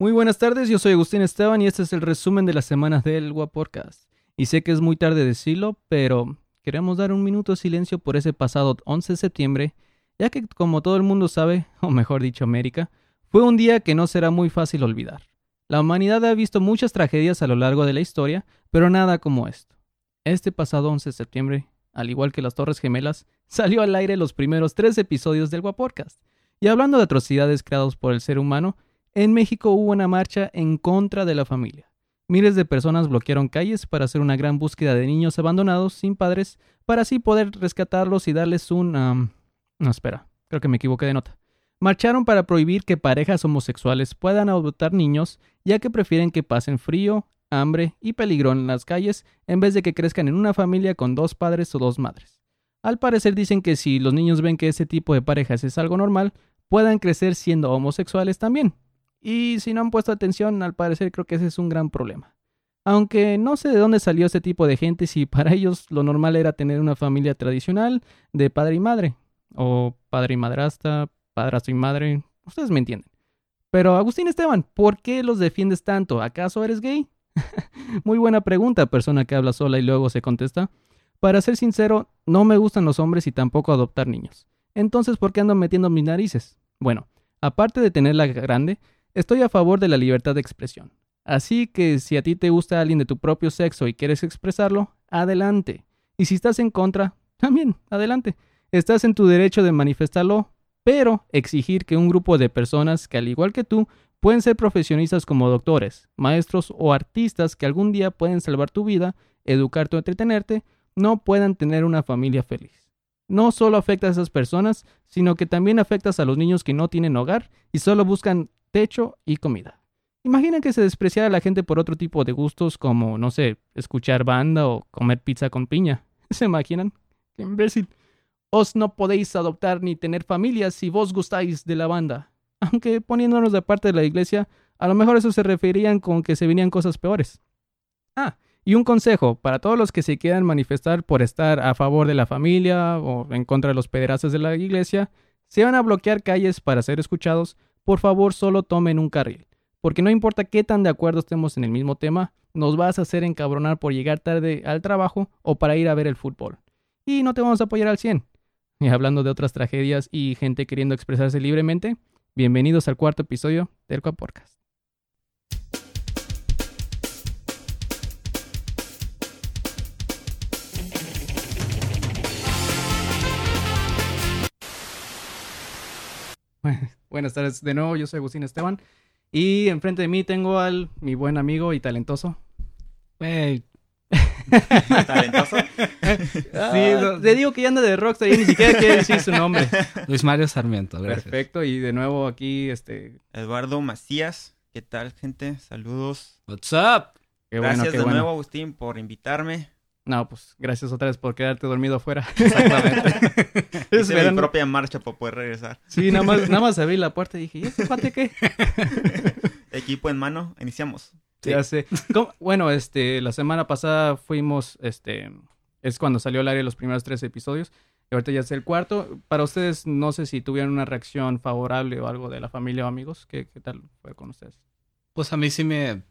Muy buenas tardes, yo soy Agustín Esteban y este es el resumen de las semanas del Podcast. Y sé que es muy tarde decirlo, pero queremos dar un minuto de silencio por ese pasado 11 de septiembre, ya que como todo el mundo sabe, o mejor dicho América, fue un día que no será muy fácil olvidar. La humanidad ha visto muchas tragedias a lo largo de la historia, pero nada como esto. Este pasado 11 de septiembre, al igual que las Torres Gemelas, salió al aire los primeros tres episodios del Guaporcast. Y hablando de atrocidades creadas por el ser humano, en México hubo una marcha en contra de la familia. Miles de personas bloquearon calles para hacer una gran búsqueda de niños abandonados sin padres para así poder rescatarlos y darles un... No, espera, creo que me equivoqué de nota. Marcharon para prohibir que parejas homosexuales puedan adoptar niños, ya que prefieren que pasen frío, hambre y peligro en las calles en vez de que crezcan en una familia con dos padres o dos madres. Al parecer dicen que si los niños ven que ese tipo de parejas es algo normal, puedan crecer siendo homosexuales también, y si no han puesto atención, al parecer creo que ese es un gran problema. Aunque no sé de dónde salió ese tipo de gente si para ellos lo normal era tener una familia tradicional de padre y madre. O padre y madrastra, padrastro y madre. Ustedes me entienden. Pero Agustín Esteban, ¿por qué los defiendes tanto? ¿Acaso eres gay? Muy buena pregunta, persona que habla sola y luego se contesta. Para ser sincero, no me gustan los hombres y tampoco adoptar niños. Entonces, ¿por qué ando metiendo mis narices? Bueno, aparte de tenerla grande, Estoy a favor de la libertad de expresión. Así que si a ti te gusta alguien de tu propio sexo y quieres expresarlo, adelante. Y si estás en contra, también, adelante. Estás en tu derecho de manifestarlo, pero exigir que un grupo de personas que al igual que tú pueden ser profesionistas como doctores, maestros o artistas que algún día pueden salvar tu vida, educarte o entretenerte, no puedan tener una familia feliz. No solo afecta a esas personas, sino que también afectas a los niños que no tienen hogar y solo buscan techo y comida. Imagina que se despreciara a la gente por otro tipo de gustos como, no sé, escuchar banda o comer pizza con piña. ¿Se imaginan? ¡Qué imbécil! Os no podéis adoptar ni tener familias si vos gustáis de la banda. Aunque poniéndonos de parte de la iglesia, a lo mejor eso se referían con que se venían cosas peores. Ah, y un consejo para todos los que se quieran manifestar por estar a favor de la familia o en contra de los pederastas de la iglesia, se van a bloquear calles para ser escuchados, por favor solo tomen un carril. Porque no importa qué tan de acuerdo estemos en el mismo tema, nos vas a hacer encabronar por llegar tarde al trabajo o para ir a ver el fútbol. Y no te vamos a apoyar al 100. Y hablando de otras tragedias y gente queriendo expresarse libremente, bienvenidos al cuarto episodio del Podcast. Buenas tardes de nuevo, yo soy Agustín Esteban. Y enfrente de mí tengo al mi buen amigo y talentoso. ¿Talentoso? sí, le digo que ya anda de rockstar y ni siquiera quiere decir su nombre. Luis Mario Sarmiento, gracias. Perfecto, y de nuevo aquí, este... Eduardo Macías. ¿Qué tal, gente? Saludos. What's up? Qué Gracias de nuevo, Agustín, por invitarme. No, pues gracias otra vez por quedarte dormido afuera. Exactamente. es mi propia marcha para poder regresar. Sí, nada más, nada más abrí la puerta y dije, ¿y este pate qué? Equipo en mano, iniciamos. Sí. Ya sé. Bueno, este, la semana pasada fuimos, este, es cuando salió al aire los primeros tres episodios. Y ahorita ya es el cuarto. Para ustedes, no sé si tuvieron una reacción favorable o algo de la familia o amigos. ¿Qué, qué tal fue con ustedes? Pues a mí sí me,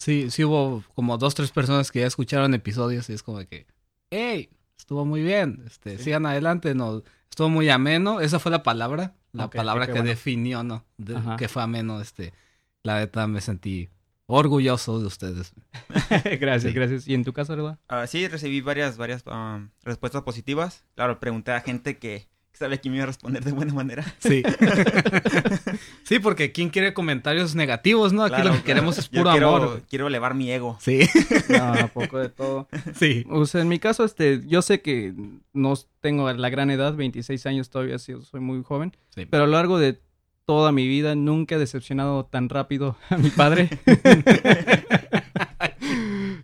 Sí, sí hubo como dos, tres personas que ya escucharon episodios y es como que, hey, estuvo muy bien, este, sigan adelante, no, estuvo muy ameno, esa fue la palabra, la palabra que definió, ¿no? que fue ameno, este, la neta me sentí orgulloso de ustedes. gracias, gracias. ¿Y en tu caso, verdad? Ah, sí, recibí varias, varias ah, respuestas positivas. Claro, pregunté a gente que sabía que me iba a responder de buena manera. Sí. sí, porque ¿quién quiere comentarios negativos, no? Aquí lo que queremos es puro amor. Quiero elevar mi ego. Sí. no, poco de todo. Sí. O sea, en mi caso, este, yo sé que no tengo la gran edad, 26 años todavía, soy muy joven. Sí. Pero a lo largo de toda mi vida nunca he decepcionado tan rápido a mi padre.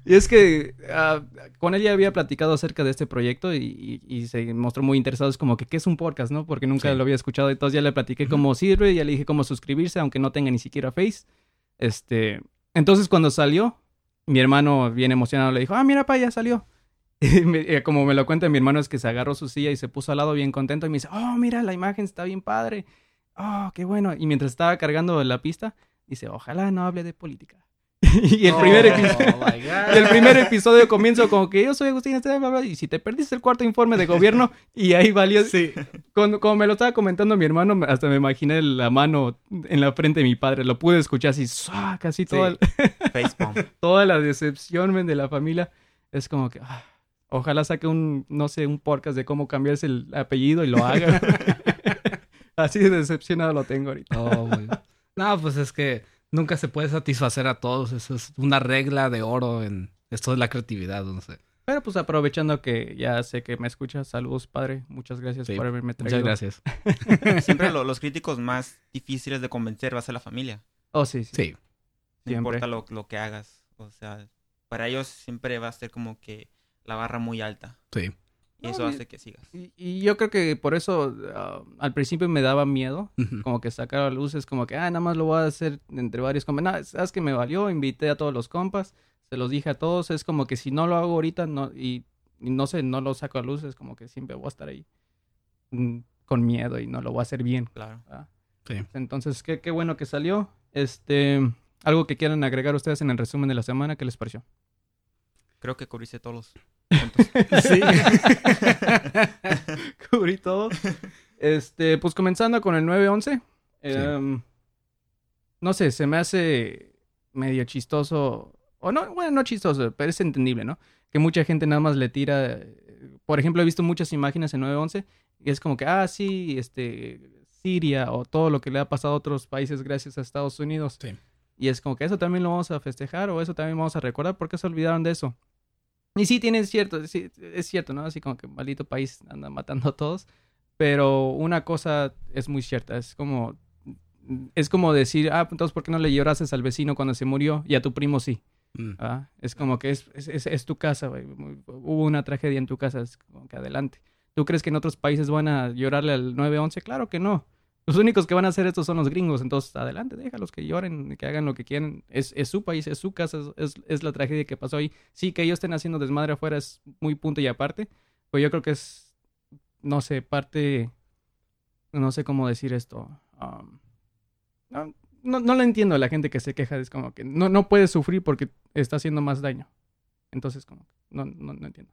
Y es que ah, con él ya había platicado acerca de este proyecto y, se mostró muy interesado. Es como que, ¿qué es un podcast, no? Porque nunca lo había escuchado. Entonces ya le platiqué cómo sirve, ya le dije cómo suscribirse, aunque no tenga ni siquiera Face. Este, entonces cuando salió, mi hermano bien emocionado le dijo, ah, mira, pa, ya salió. Y como me lo cuenta mi hermano es que se agarró su silla y se puso al lado bien contento y me dice, oh, mira, la imagen está bien padre. Oh, qué bueno. Y mientras estaba cargando la pista, Dice, ojalá no hable de política. y, el primer Oh, God. y el primer episodio comienzo como que yo soy Agustín Esteban, bla, bla, y si te perdiste el cuarto informe de gobierno, y ahí valió. Sí. Cuando, como me lo estaba comentando mi hermano, hasta me imaginé la mano en la frente de mi padre. Lo pude escuchar así, ¡zua! casi toda, Sí. Facepalm. toda la decepción men, de la familia. Es como que, ah, ojalá saque un, no sé, un podcast de cómo cambiarse el apellido y lo haga. así de decepcionado lo tengo ahorita. Oh. No, pues es que nunca se puede satisfacer a todos. Eso es una regla de oro en esto de la creatividad, no sé. Pero pues aprovechando que ya sé que me escuchas, saludos padre, muchas gracias Sí, por haberme traído. Muchas gracias. Siempre lo- los críticos más difíciles de convencer va a ser la familia. Oh, sí, sí. Sí. No Siempre. importa lo, lo que hagas. O sea, para ellos siempre va a ser como que la barra muy alta. Sí. Y eso hace que sigas. Y, y yo creo que por eso ah, al principio me daba miedo, como que sacar a luz, es como que, ah, nada más lo voy a hacer entre varios compas. Nada, sabes que me valió, invité a todos los compas, se los dije a todos, es como que si no lo hago ahorita no, y, y no sé, no lo saco a luz, es como que siempre voy a estar ahí mm, con miedo y no lo voy a hacer bien. Claro. Sí. Entonces, qué, qué bueno que salió. Este, algo que quieran agregar ustedes en el resumen de la semana, ¿qué les pareció? Creo que cubriste todos los puntos. Sí. Cubrí todo. Este, pues comenzando con el 911. em, no sé, se me hace medio chistoso. O no, bueno, no chistoso, pero es entendible, ¿no? Que mucha gente nada más le tira. Por ejemplo, he visto muchas imágenes en 911 y es como que, ah, sí, este, Siria o todo lo que le ha pasado a otros países gracias a Estados Unidos. Sí. Y es como que eso también lo vamos a festejar o eso también vamos a recordar. ¿Por qué se olvidaron de eso? Y sí, tiene cierto, sí, es cierto, ¿no? Así como que maldito país anda matando a todos. Pero una cosa es muy cierta, es como, es como decir, ah, entonces, ¿por qué no le llorases al vecino cuando se murió y a tu primo sí? Mm. Ah, Es como que es, es, es- es tu casa, güey. Hubo una tragedia en tu casa, es como que adelante. ¿Tú crees que en otros países van a llorarle al 911? Claro que no. Los únicos que van a hacer esto son los gringos, entonces adelante, déjalos que lloren, que hagan lo que quieran. Es, es su país, es su casa, es, es, la tragedia que pasó ahí. Sí, que ellos estén haciendo desmadre afuera es muy punto y aparte, pero yo creo que es, no sé, parte, no sé cómo decir esto. um, no, no, no lo entiendo a la gente que se queja, es como que no, no puede sufrir porque está haciendo más daño. Entonces, como, que no, no, no entiendo.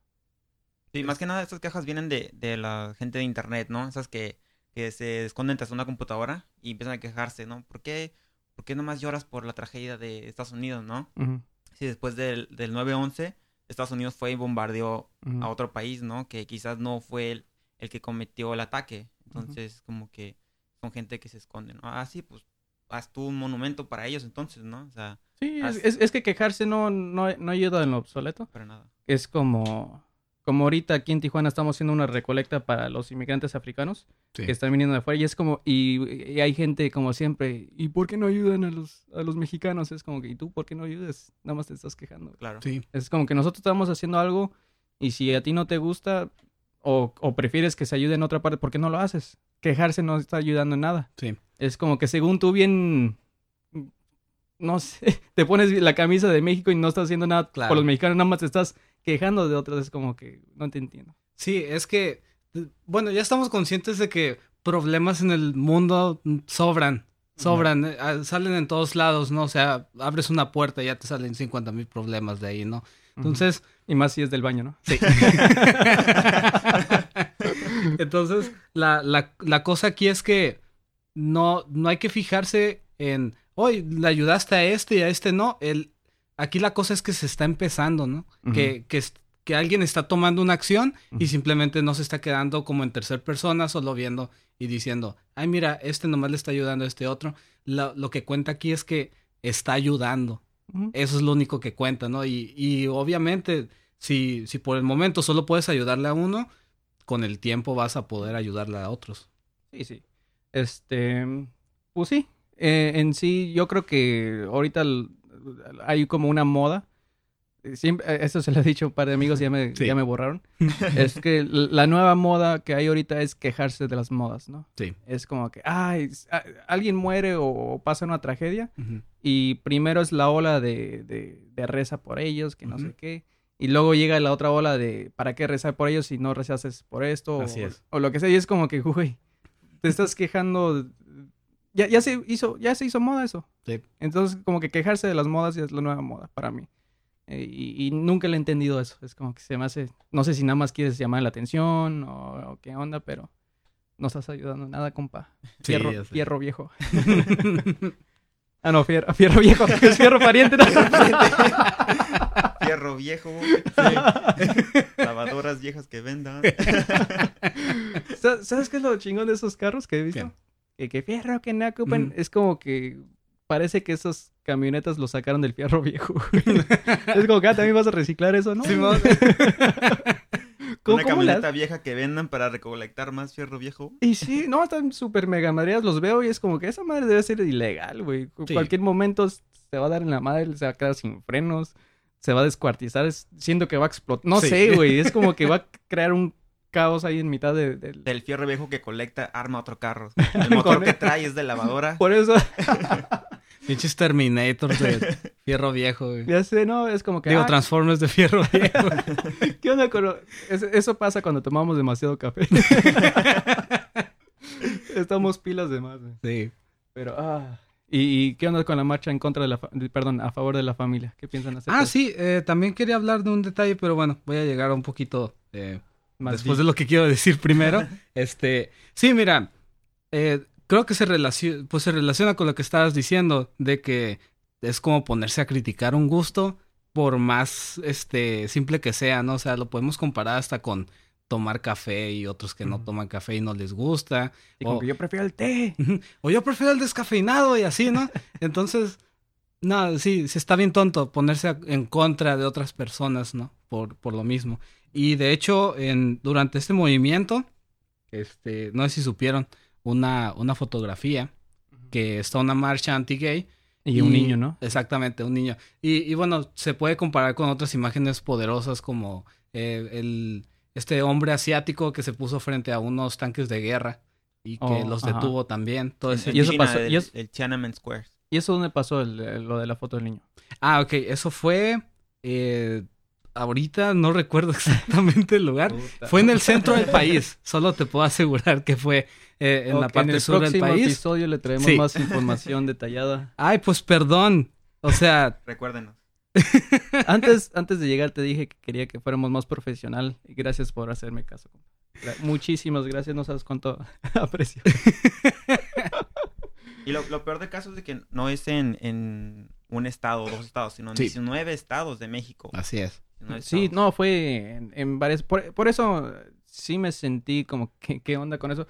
Sí, más que nada estas quejas vienen de, de la gente de internet, ¿no? Esas que, que se esconden tras una computadora y empiezan a quejarse, ¿no? ¿Por qué, ¿Por qué nomás lloras por la tragedia de Estados Unidos, no? Sí, después del, del 9-11, Estados Unidos fue y bombardeó a otro país, ¿no? Que quizás no fue el, el que cometió el ataque. Entonces, como que son gente que se esconde, ¿no? Ah, sí, pues haz tú un monumento para ellos entonces, ¿no? O sea, Sí, es- es que quejarse no, no, no ayuda en lo obsoleto. para nada. Es como, como ahorita aquí en Tijuana estamos haciendo una recolecta para los inmigrantes africanos Sí. que están viniendo de afuera y es como, y, y hay gente como siempre, ¿y por qué no ayudan a los, a los mexicanos? Es como que, ¿y tú por qué no ayudas? Nada más te estás quejando. Claro. Sí. Es como que nosotros estamos haciendo algo y si a ti no te gusta o, o prefieres que se ayude en otra parte, ¿por qué no lo haces? Quejarse no está ayudando en nada. Sí. Es como que según tú bien, no sé, te pones la camisa de México y no estás haciendo nada Claro. por los mexicanos, nada más te estás quejando de otros. Es como que no te entiendo. Sí, es que, bueno, ya estamos conscientes de que problemas en el mundo sobran, sobran, eh, ah, salen en todos lados, ¿no? O sea, abres una puerta y ya te salen 50 mil problemas de ahí, ¿no? Entonces, Y más si es del baño, ¿no? Sí. Entonces, la, la, la cosa aquí es que no, no hay que fijarse en, hoy le ayudaste a este y a este no. El, aquí la cosa es que se está empezando, ¿no? Que, que, alguien está tomando una acción y simplemente no se está quedando como en tercer persona, solo viendo y diciendo, ay, mira, este nomás le está ayudando a este otro. Lo, lo que cuenta aquí es que está ayudando. Eso es lo único que cuenta, ¿no? Y, y obviamente, si, si por el momento solo puedes ayudarle a uno, con el tiempo vas a poder ayudarle a otros. Sí, sí. Este, pues sí. Eh, en sí, yo creo que ahorita hay como una moda. Eh, Siempre, eso se lo he dicho a un par de amigos y ya me, Sí. ya me borraron. es que la nueva moda que hay ahorita es quejarse de las modas, ¿no? Sí. Es como que, ay, alguien muere o, pasa una tragedia y primero es la ola de, de, de reza por ellos, que no sé qué. Y luego llega la otra ola de ¿para qué rezar por ellos si no rezases por esto? Así o, es. o lo que sea. Y es como que, güey, te estás quejando ya, ya se hizo, ya se hizo moda eso. Sí. Entonces, como que quejarse de las modas ya es la nueva moda para mí. Eh, y, y nunca le he entendido eso. Es como que se me hace, no sé si nada más quieres llamar la atención o, o qué onda, pero no estás ayudando en nada, compa. Sí, Fierro, fierro viejo. ah, no, fierro, fierro viejo, es fierro pariente. ¿no? Fierro viejo. Lavadoras viejas que vendan. Sa- ¿Sabes qué es lo chingón de esos carros que he visto? ¿Qué? Que, que fierro que no ocupan. Ujú. Es como que parece que esas camionetas lo sacaron del fierro viejo. es como que ah, también vas a reciclar eso, ¿no? Simón. ¿Cómo- Una cómo camioneta vieja que vendan para recolectar más fierro viejo. Y sí, no, están súper mega madreadas, los veo y es como que esa madre debe ser ilegal, güey. En Sí. Cualquier momento se va a dar en la madre, se va a quedar sin frenos, se va a descuartizar, es- siento que va a explotar. No Sí. sé, güey, es como que va a crear un caos ahí en mitad de... del- Del fierro viejo que colecta arma otro carro. El motor que trae es de lavadora. Por eso, Pinches Terminators de fierro viejo, güey. ya sé, no, es como que... Digo, ah, Transformers de fierro viejo. ¿Qué onda con lo- es- Eso pasa cuando tomamos demasiado café. Estamos pilas de más, güey. Sí. Pero, ah... ¿Y, y qué onda con la marcha en contra de la... fa- de- perdón, a favor de la familia? ¿Qué piensan hacer? Ah, sí, eh, también quería hablar de un detalle, pero bueno, voy a llegar un poquito eh, Más después de lo que quiero decir primero. este, sí, mira, eh, creo que se, relaciona, pues se relaciona con lo que estabas diciendo, de que es como ponerse a criticar un gusto, por más este simple que sea, ¿no? O sea, lo podemos comparar hasta con tomar café y otros que no toman café y no les gusta. Y como o- que yo prefiero el té. o yo prefiero el descafeinado y así, ¿no? Entonces, no, sí, sí está bien tonto ponerse en contra de otras personas, ¿no? Por, por lo mismo. Y de hecho, en, durante este movimiento, este, no sé si supieron, una, una fotografía que está una marcha anti-gay. Y un niño, ¿no? Exactamente, un niño. Y, y bueno, se puede comparar con otras imágenes poderosas como eh, el, este hombre asiático que se puso frente a unos tanques de guerra y que Oh, los ajá. detuvo también. Todo ese- Y eso China, pasó- El, y eso- el Tiananmen Square. ¿Y eso dónde pasó el- el- lo de la foto del niño? Ah, ok, eso fue... eh, ahorita no recuerdo exactamente el lugar. Fue en el centro del país. Solo te puedo asegurar que fue eh, en la parte el sur del próximo país. episodio le traemos Sí. más información detallada. Ay, pues perdón. O sea, Recuérdenos. Antes, antes de llegar te dije que quería que fuéramos más profesional y gracias por hacerme caso. Muchísimas gracias, no sabes cuánto aprecio. Y lo, lo peor del caso es de que no es en, en un estado o dos estados, sino en Sí. 19 estados de México. así es. 19 Sí, no, fue en, en varias... Por, por eso sí me sentí como, ¿qué, ¿qué onda con eso?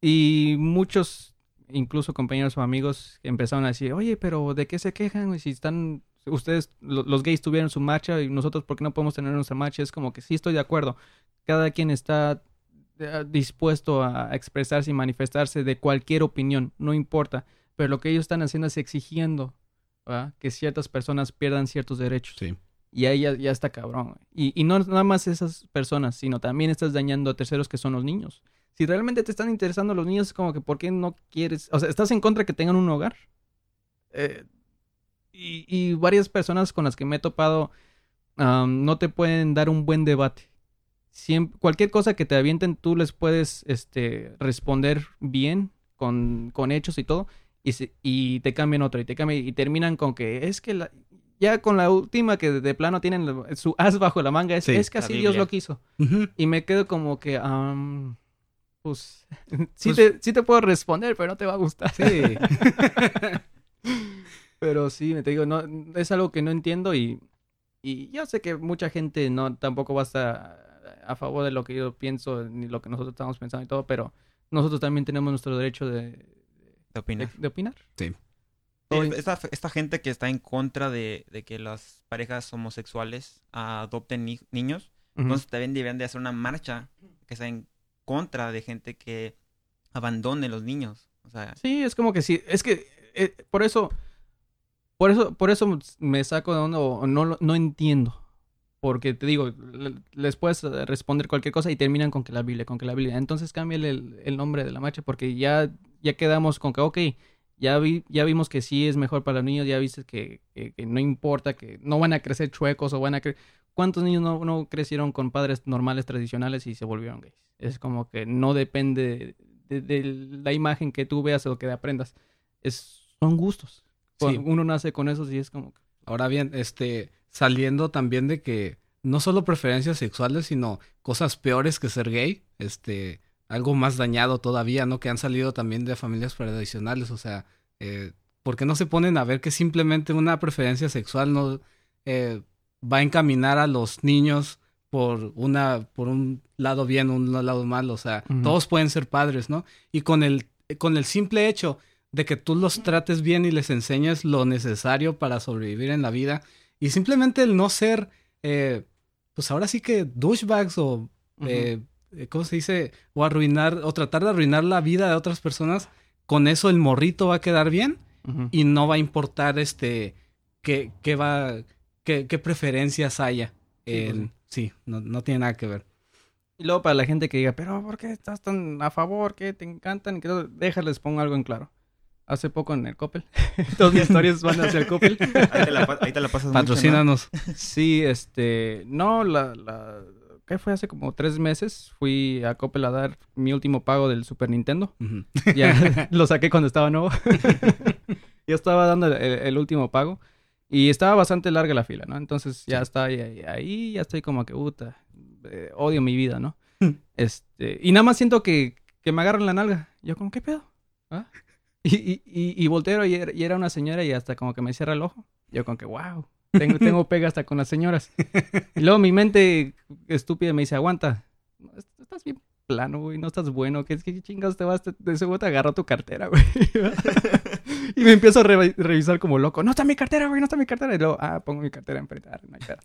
Y muchos, incluso compañeros o amigos, empezaron a decir, oye, pero ¿de qué se quejan? Si están... Ustedes, lo- los gays tuvieron su marcha y nosotros, ¿por qué no podemos tener nuestra marcha? Es como que sí estoy de acuerdo. Cada quien está eh, dispuesto a expresarse y manifestarse de cualquier opinión, no importa. Pero lo que ellos están haciendo es exigiendo ¿verdad? que ciertas personas pierdan ciertos derechos. Sí. Y ahí ya, está cabrón. Y, y no nada más esas personas, sino también estás dañando a terceros que son los niños. Si realmente te están interesando los niños, es como que ¿por qué no quieres? O sea, ¿estás en contra de que tengan un hogar? Eh, y, y varias personas con las que me he topado no te pueden dar un buen debate. Cualquier cosa que te avienten, tú les puedes este, responder bien, con, con hechos y todo, y, y te cambian otra, y te cambian, y terminan con que es que la- ya con la última que de plano tienen su as bajo la manga, es, Sí, es que así Dios lo quiso. Y me quedo como que, am, pues, sí, Pues- te, sí te puedo responder, pero no te va a gustar. Sí. Pero sí, te digo, no, es algo que no entiendo y, y yo sé que mucha gente no tampoco va a estar a favor de lo que yo pienso ni lo que nosotros estamos pensando y todo, pero nosotros también tenemos nuestro derecho de, ¿De de, opinar? de opinar. Sí, esta, esta gente que está en contra de, de que las parejas homosexuales adopten ni- niños, entonces también deberían de hacer una marcha que sea en contra de gente que abandone los niños. O sea, Sí, es como que sí, es que eh, por eso, por eso, por eso me saco de onda o no, no entiendo. Porque te digo, le- les puedes responder cualquier cosa y terminan con que la Biblia, con que la Biblia. Entonces cámbiale el, el nombre de la marcha porque ya, ya quedamos con que, ok, ya, vi, ya vimos que sí es mejor para los niños, ya viste que, que- que no importa, que no van a crecer chuecos o van a crecer... ¿Cuántos niños no, no crecieron con padres normales, tradicionales y se volvieron gays? Es como que no depende de, de la imagen que tú veas o que aprendas. es, son gustos. Sí. Uno nace con esos y es como... que- Ahora bien, este, saliendo también de que no solo preferencias sexuales, sino cosas peores que ser gay, este, algo más dañado todavía, ¿no? Que han salido también de familias tradicionales, o sea, eh, ¿por qué no se ponen a ver que simplemente una preferencia sexual no eh, va a encaminar a los niños por una, por un lado bien, un lado mal, o sea, todos pueden ser padres, ¿no? Y con el, con el simple hecho de que tú los trates bien y les enseñes lo necesario para sobrevivir en la vida. Y simplemente el no ser, eh, pues ahora sí que douchebags o, eh, ¿cómo se dice? O arruinar, o tratar de arruinar la vida de otras personas. Con eso el morrito va a quedar bien y no va a importar este, qué, qué va, qué, qué preferencias haya. Sí, pues sí, no, no tiene nada que ver. Y luego para la gente que diga, pero ¿por qué estás tan a favor? ¿Qué te encantan? Que Déjales, pongo algo en claro. Hace poco en el Coppel. Todas mis historias van hacia el Coppel. Ahí te la, ahí te la pasas mucho, ¿no? Patrocínanos. Sí, este... No, la... la ¿Qué fue? Hace como tres meses fui a Coppel a dar mi último pago del Super Nintendo. Ya lo saqué cuando estaba nuevo. Yo estaba dando el, el último pago. Y estaba bastante larga la fila, ¿no? Entonces ya Sí. está ahí, ahí, ahí ya estoy como que, puta, eh, odio mi vida, ¿no? Hmm. este, y nada más siento que, que me agarran la nalga. Yo como, ¿qué pedo? ¿Ah? Y, y, y, y volteo y era, y era una señora y hasta como que me cierra el ojo. Yo como que, wow, tengo, tengo pega hasta con las señoras. Y luego mi mente estúpida me dice, aguanta, estás bien plano, güey, no estás bueno, ¿qué, qué chingados te vas? Te- De seguro te agarró tu cartera, güey. y me empiezo a re- revisar como loco, no está mi cartera, güey, no está mi cartera. Y luego, ah, pongo mi cartera enfrente, ah, no hay pedo.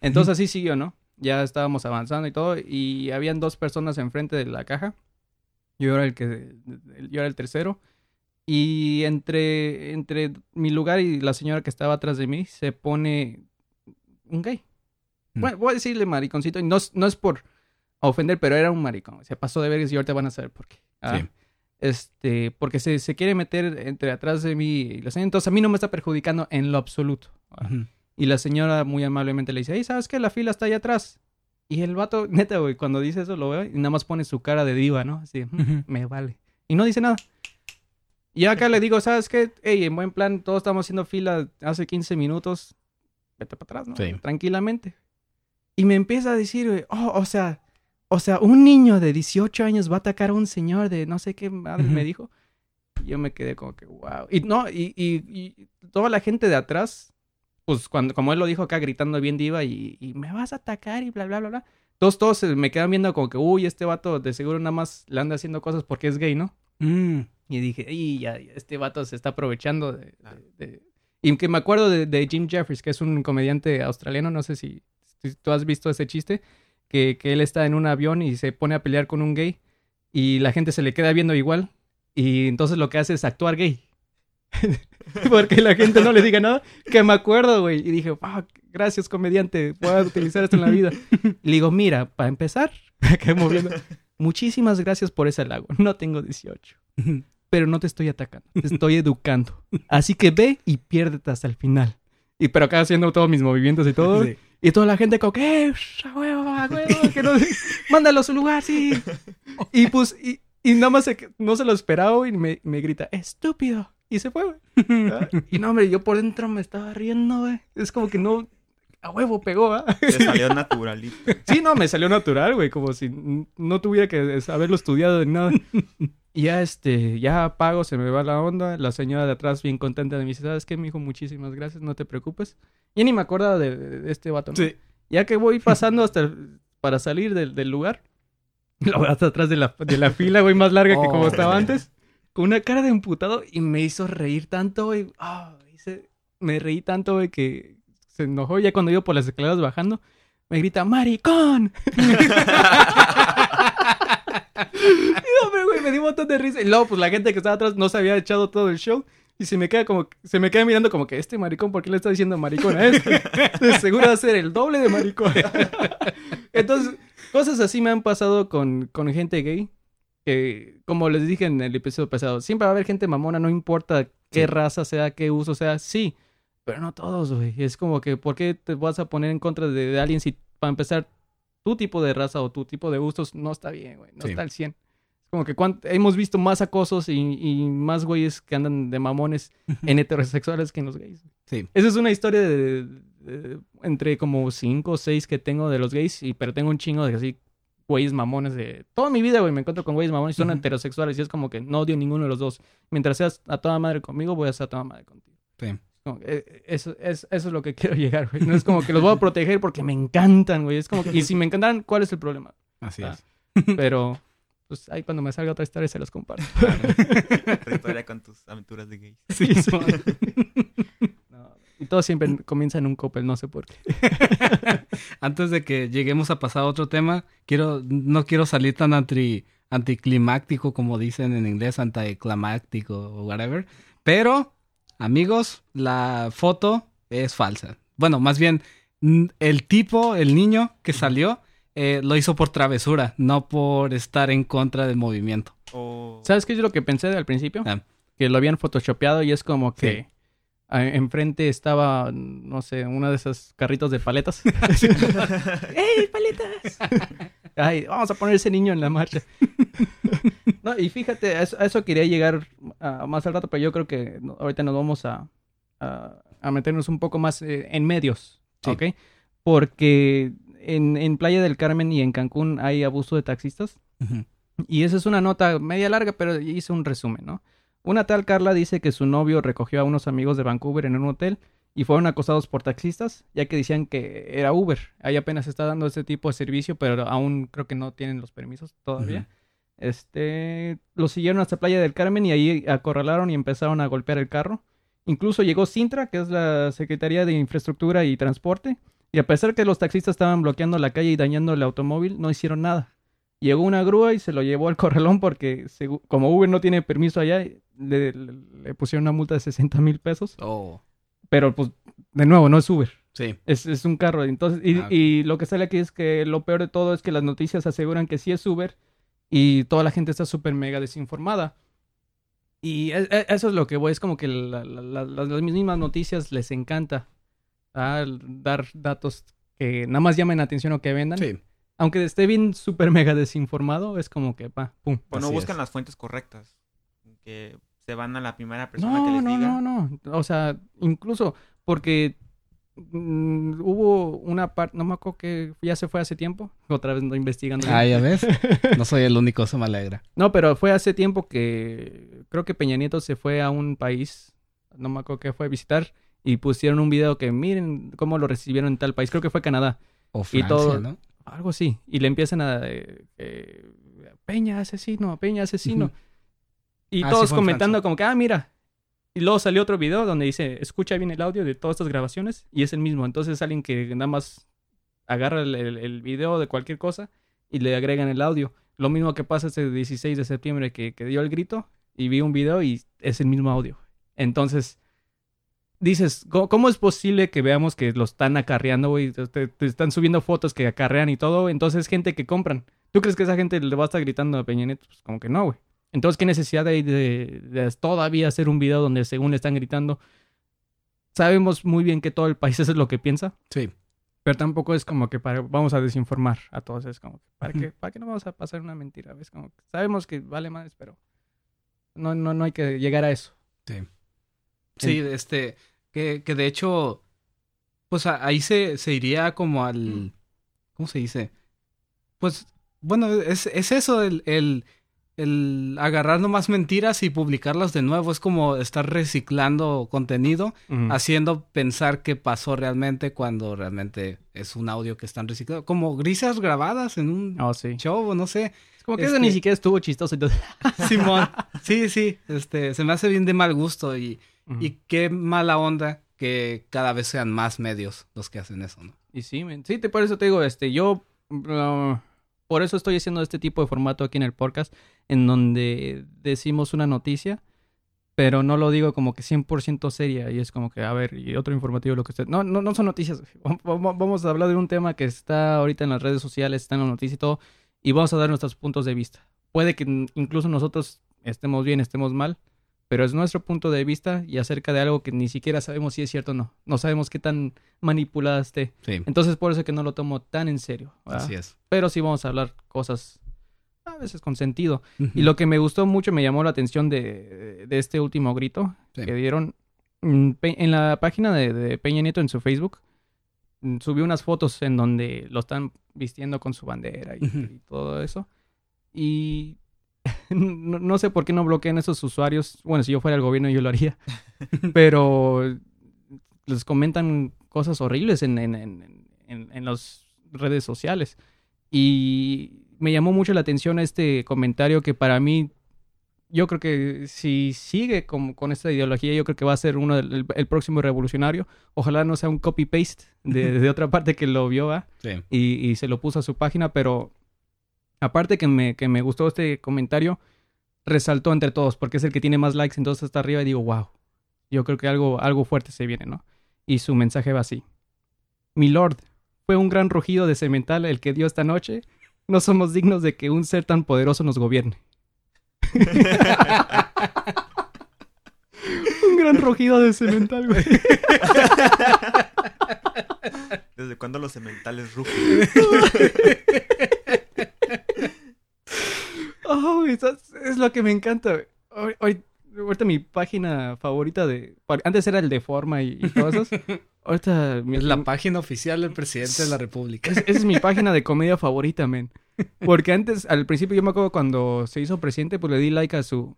Entonces así siguió, ¿no? Ya estábamos avanzando y todo, y habían dos personas enfrente de la caja. Yo era el que, yo era el tercero. Y entre, entre mi lugar y la señora que estaba atrás de mí se pone un gay. Mm. Bueno, voy a decirle mariconcito. No, es- no es por ofender, pero era un maricón. Se pasó de vergas y ahorita van a saber por qué. Ah, Sí. Este, porque se, se quiere meter entre atrás de mí y la señora. Entonces a mí no me está perjudicando en lo absoluto. Ah. Y la señora muy amablemente le dice, hey, ¿sabes qué? La fila está allá atrás. Y el vato, neta, güey, cuando dice eso lo veo y nada más pone su cara de diva, ¿no? Así, "Mm, me vale. Y no dice nada. Y acá le digo, ¿sabes qué? Hey, en buen plan, todos estamos haciendo fila hace 15 minutos. Vete para atrás, ¿no? Sí. Tranquilamente. Y me empieza a decir, oh, o sea, o sea, un niño de 18 años va a atacar a un señor de no sé qué madre me Ujú. dijo. Y yo me quedé como que, wow. Y no, y, y, y toda la gente de atrás, pues cuando, como él lo dijo acá gritando bien diva y, y me vas a atacar y bla, bla, bla, bla. Todos, todos me quedan viendo como que, uy, este vato de seguro nada más le anda haciendo cosas porque es gay, ¿no? Mm. Y dije, y ya, este vato se está aprovechando de... de- de-". Y que me acuerdo de, de Jim Jeffries, que es un comediante australiano, no sé si, si tú has visto ese chiste, que, que él está en un avión y se pone a pelear con un gay y la gente se le queda viendo igual y entonces lo que hace es actuar gay. Porque la gente no le diga nada, que me acuerdo, güey. Y dije, "Fuck, gracias comediante, puedo utilizar esto en la vida. Y le digo, mira, para empezar, que moviendo, muchísimas gracias por ese halago. No tengo 18 pero no te estoy atacando, te estoy educando. Así que ve y piérdete hasta el final. Y pero acá haciendo todos mis movimientos y todo. Sí. Y toda la gente como que, "Eh, a huevo, a huevo, que no, mándalo a su lugar, sí. Y pues, y, y nada más se- no se lo esperaba y me, me grita, estúpido. Y se fue, güey. Ah, Y no, hombre, yo por dentro me estaba riendo, güey. Es como que no, a huevo pegó, ¿ah? Te salió naturalito. Sí, no, me salió natural, güey, como si no tuviera que haberlo estudiado ni nada. Y ya, este, ya apago, se me va la onda. La señora de atrás, bien contenta de mí, dice, ¿sabes qué, mijo? Muchísimas gracias, no te preocupes. Y ni me acuerdo de, de este vato, ¿no? Sí. Ya que voy pasando hasta el- para salir del, del lugar, lo veo hasta atrás de la, de la fila, güey, más larga que como Oh. estaba antes, con una cara de emputado y me hizo reír tanto, güey. Ah, hice- me reí tanto, güey, que se enojó ya cuando iba por las escaleras bajando. Me grita, ¡maricón! y hombre, güey, me dio un montón de risa. Y luego, pues la gente que estaba atrás no se había echado todo el show. Y se me queda como, se me queda mirando como que este maricón, ¿por qué le está diciendo maricón a este? De seguro va a ser el doble de maricón. Entonces, cosas así me han pasado con, con gente gay. Que, como les dije en el episodio pasado, siempre va a haber gente mamona, no importa qué Sí. raza sea, qué uso sea, sí. Pero no todos, güey. Es como que, ¿por qué te vas a poner en contra de, de alguien si, para empezar, tu tipo de raza o tu tipo de gustos no está bien, güey? No Sí. está al 100. Es Como que cuant- hemos visto más acosos y, y más güeyes que andan de mamones en heterosexuales que en los gays. Sí. Esa es una historia de, de- entre como cinco o seis que tengo de los gays, y, pero tengo un chingo de así güeyes mamones de... Toda mi vida, güey, me encuentro con güeyes mamones y son heterosexuales y es como que no odio ninguno de los dos. Mientras seas a toda madre conmigo, voy a ser a toda madre contigo. Sí. Como que, eh, eso, es, eso es lo que quiero llegar, güey. No es como que los voy a proteger porque me encantan, güey. Es como que, y si me encantan, ¿cuál es el problema? Así Ah. es. Pero, pues ahí cuando me salga otra historia se los comparto. Otra historia con tus aventuras de gays. Sí, Simón. No, y todo siempre comienza en un copel, no sé por qué. Antes de que lleguemos a pasar a otro tema, quiero, no quiero salir tan anti, anticlimáctico como dicen en inglés, anticlimáctico o whatever. Pero, amigos, la foto es falsa. Bueno, más bien, el tipo, el niño que salió, eh, lo hizo por travesura, no por estar en contra del movimiento. O... ¿Sabes qué es lo que pensé al principio? Ah. Que lo habían photoshopeado y es como que Sí. enfrente estaba, no sé, uno de esos carritos de paletas. ¡Ey, paletas! Ay, vamos a poner ese niño en la marcha. No, y fíjate, a eso, a eso quería llegar ah, más al rato, pero yo creo que ahorita nos vamos a, a, a meternos un poco más eh, en medios, Sí. ¿ok? Porque en, en Playa del Carmen y en Cancún hay abuso de taxistas. Y esa es una nota media larga, pero hice un resumen, ¿no? Una tal Carla dice que su novio recogió a unos amigos de Vancouver en un hotel y fueron acosados por taxistas, ya que decían que era Uber. Ahí apenas está dando este tipo de servicio, pero aún creo que no tienen los permisos todavía. Este, lo siguieron hasta Playa del Carmen y ahí acorralaron y empezaron a golpear el carro. Incluso llegó Sintra, que es la Secretaría de Infraestructura y Transporte, y a pesar que los taxistas estaban bloqueando la calle y dañando el automóvil, no hicieron nada. Llegó una grúa y se lo llevó al corralón porque como Uber no tiene permiso allá, le, le- le pusieron una multa de 60 mil pesos. Oh, Pero pues, de nuevo, no es Uber. sí. Es, es un carro. Entonces, y, Ah, y lo que sale aquí es que lo peor de todo es que las noticias aseguran que sí es Uber y toda la gente está súper mega desinformada. Y e- e- eso es lo que voy, es como que la- la- la- las, mismas noticias les encanta ah, dar datos que nada más llamen la atención o que vendan. Sí. Aunque esté bien súper mega desinformado, es como que, pa, pum. o no buscan es. las fuentes correctas. Que se van a la primera persona que No, les no, diga. no, no. O sea, incluso porque mm, hubo una parte, no me acuerdo que ya se fue hace tiempo, otra vez ando investigando. Ah, ya ves. No soy el único, eso me alegra. No, pero fue hace tiempo que creo que Peña Nieto se fue a un país, no me acuerdo qué fue a visitar, y pusieron un video que miren cómo lo recibieron en tal país, creo que fue Canadá, O Y Francia, todo- ¿no? algo así, y le empiezan a... eh, eh, Peña asesino, Peña asesino. Y Ah, todos comentando como que, ah, mira. Y luego salió otro video donde dice, escucha bien el audio de todas estas grabaciones y es el mismo. Entonces alguien que nada más agarra el, video de cualquier cosa y le agregan el audio. Lo mismo que pasa este 16 de septiembre que, que dio el grito y vi un video y es el mismo audio. Entonces, dices, ¿cómo, es posible que veamos que lo están acarreando, güey? Te, están subiendo fotos que acarrean y todo. Entonces, es gente que compran. ¿Tú crees que esa gente le va a estar gritando a Peña Nieto? Pues como que no, güey. Entonces, ¿qué necesidad hay de, de todavía hacer un video donde según le están gritando? Sabemos muy bien que todo el país eso es lo que piensa, Sí. pero tampoco es como que para, vamos a desinformar a todos. Es como, que, ¿para, qué, ¿para qué no vamos a pasar una mentira? ¿Ves? Como sabemos que vale más, pero no, no, no hay que llegar a eso. Sí. Sí, este, que, que de hecho, pues a- ahí se, se iría como al, ¿cómo se dice? Pues, bueno, es, es eso, el, el, el agarrar nomás mentiras y publicarlas de nuevo, es como estar reciclando contenido, haciendo pensar que pasó realmente cuando realmente es un audio que están reciclando, como grisas grabadas en un Oh, sí. show, no sé. Es como que Este- eso ni siquiera estuvo chistoso. Entonces... Simón, sí, sí, este, se me hace bien de mal gusto y... Y qué mala onda que cada vez sean más medios los que hacen eso, ¿no? Y sí, sí, te, por eso te digo, este, yo, uh, por eso estoy haciendo este tipo de formato aquí en el podcast, en donde decimos una noticia, pero no lo digo como que 100% seria, y es como que, a ver, y otro informativo, lo que usted... No, no, no son noticias. Vamos a hablar de un tema que está ahorita en las redes sociales, está en la noticia y todo, y vamos a dar nuestros puntos de vista. Puede que incluso nosotros estemos bien, estemos mal, pero es nuestro punto de vista y acerca de algo que ni siquiera sabemos si es cierto o no. No sabemos qué tan manipulada esté. Sí, Entonces por eso que no lo tomo tan en serio. ¿verdad? así es. Pero sí vamos a hablar cosas a veces con sentido. Y lo que me gustó mucho, me llamó la atención de, de este último grito Sí. que dieron mm, en la página de, de Peña Nieto en su Facebook. mm, Subió unas fotos en donde lo están vistiendo con su bandera y, y todo eso. Y no, no sé por qué no bloquean esos usuarios. Bueno, si yo fuera el gobierno yo lo haría. Pero les comentan cosas horribles en, en, en, en, en las redes sociales. Y me llamó mucho la atención este comentario que para mí, yo creo que si sigue con, con esta ideología, yo creo que va a ser uno del el, el próximo revolucionario. Ojalá no sea un copy-paste de, de otra parte que lo vio y, y se lo puso a su página, pero aparte que me, que me gustó este comentario, resaltó entre todos, porque es el que tiene más likes, entonces hasta arriba y digo, wow, yo creo que algo, algo fuerte se viene, ¿no? Y su mensaje va así. Mi lord, fue un gran rugido de cemental el que dio esta noche. No somos dignos de que un ser tan poderoso nos gobierne. un gran rugido de cemental, güey. ¿Desde cuándo los cementales rugen? Oh, ¿sabes? es lo que me encanta. Hoy- hoy- ahorita mi página favorita de... Antes era el de Forma y, y eso. Ahorita... mi- Es la página oficial del presidente de la República. Es- esa es mi página de comedia favorita, men. Porque antes, al principio yo me acuerdo cuando se hizo presidente, pues le di like a su,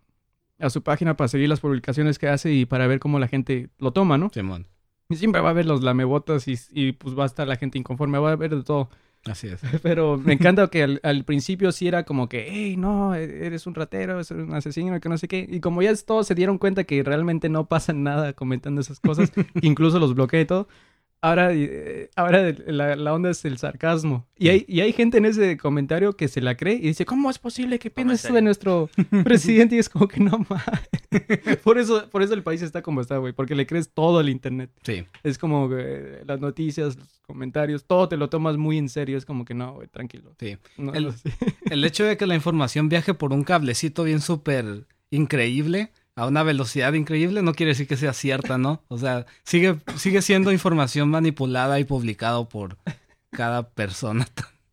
a su página para seguir las publicaciones que hace y para ver cómo la gente lo toma, ¿no? Simón. Y siempre va a haber los lamebotas y, y pues va a estar la gente inconforme, va a haber de todo. Así es. Pero me encanta que al, al principio sí era como que, hey, no, eres un ratero, eres un asesino, que no sé qué. Y como ya todos se dieron cuenta que realmente no pasa nada comentando esas cosas, incluso los bloqueé y todo, ahora, eh, ahora la, la onda es el sarcasmo. Y hay, y hay gente en ese comentario que se la cree y dice, ¿cómo es posible que pienses de nuestro presidente? Y es como que no más. por, eso, por eso el país está como está, güey, porque le crees todo al internet. Sí. Es como que las noticias, los comentarios, todo te lo tomas muy en serio. Es como que no, güey, tranquilo. Sí. No, El- no sé. El hecho de que la información viaje por un cablecito bien súper increíble, a una velocidad increíble, no quiere decir que sea cierta, ¿no? O sea, sigue, sigue siendo información manipulada y publicado por cada persona.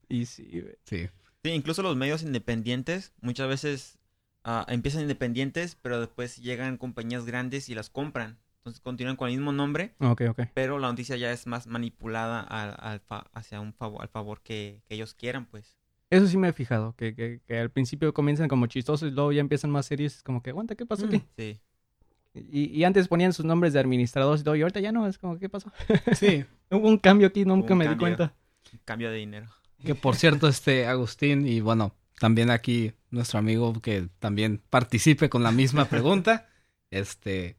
Y sí, güey. Sí. Sí, incluso los medios independientes muchas veces ah, empiezan independientes, pero después llegan compañías grandes y las compran. Entonces continúan con el mismo nombre, Ok, ok. pero la noticia ya es más manipulada al, al fa- hacia un favor, al favor que, que ellos quieran, pues. Eso sí me he fijado, que, que, que al principio comienzan como chistosos y luego ya empiezan más serios. Es como que, aguanta, ¿qué pasó aquí? Sí. Y, y antes ponían sus nombres de administradores y todo, y ahorita ya no, es como, ¿qué pasó? Sí. Hubo un cambio aquí, nunca un me di cuenta. Cambio de dinero. Que por cierto, este Agustín, y bueno, también aquí nuestro amigo que también participe con la misma pregunta. Este.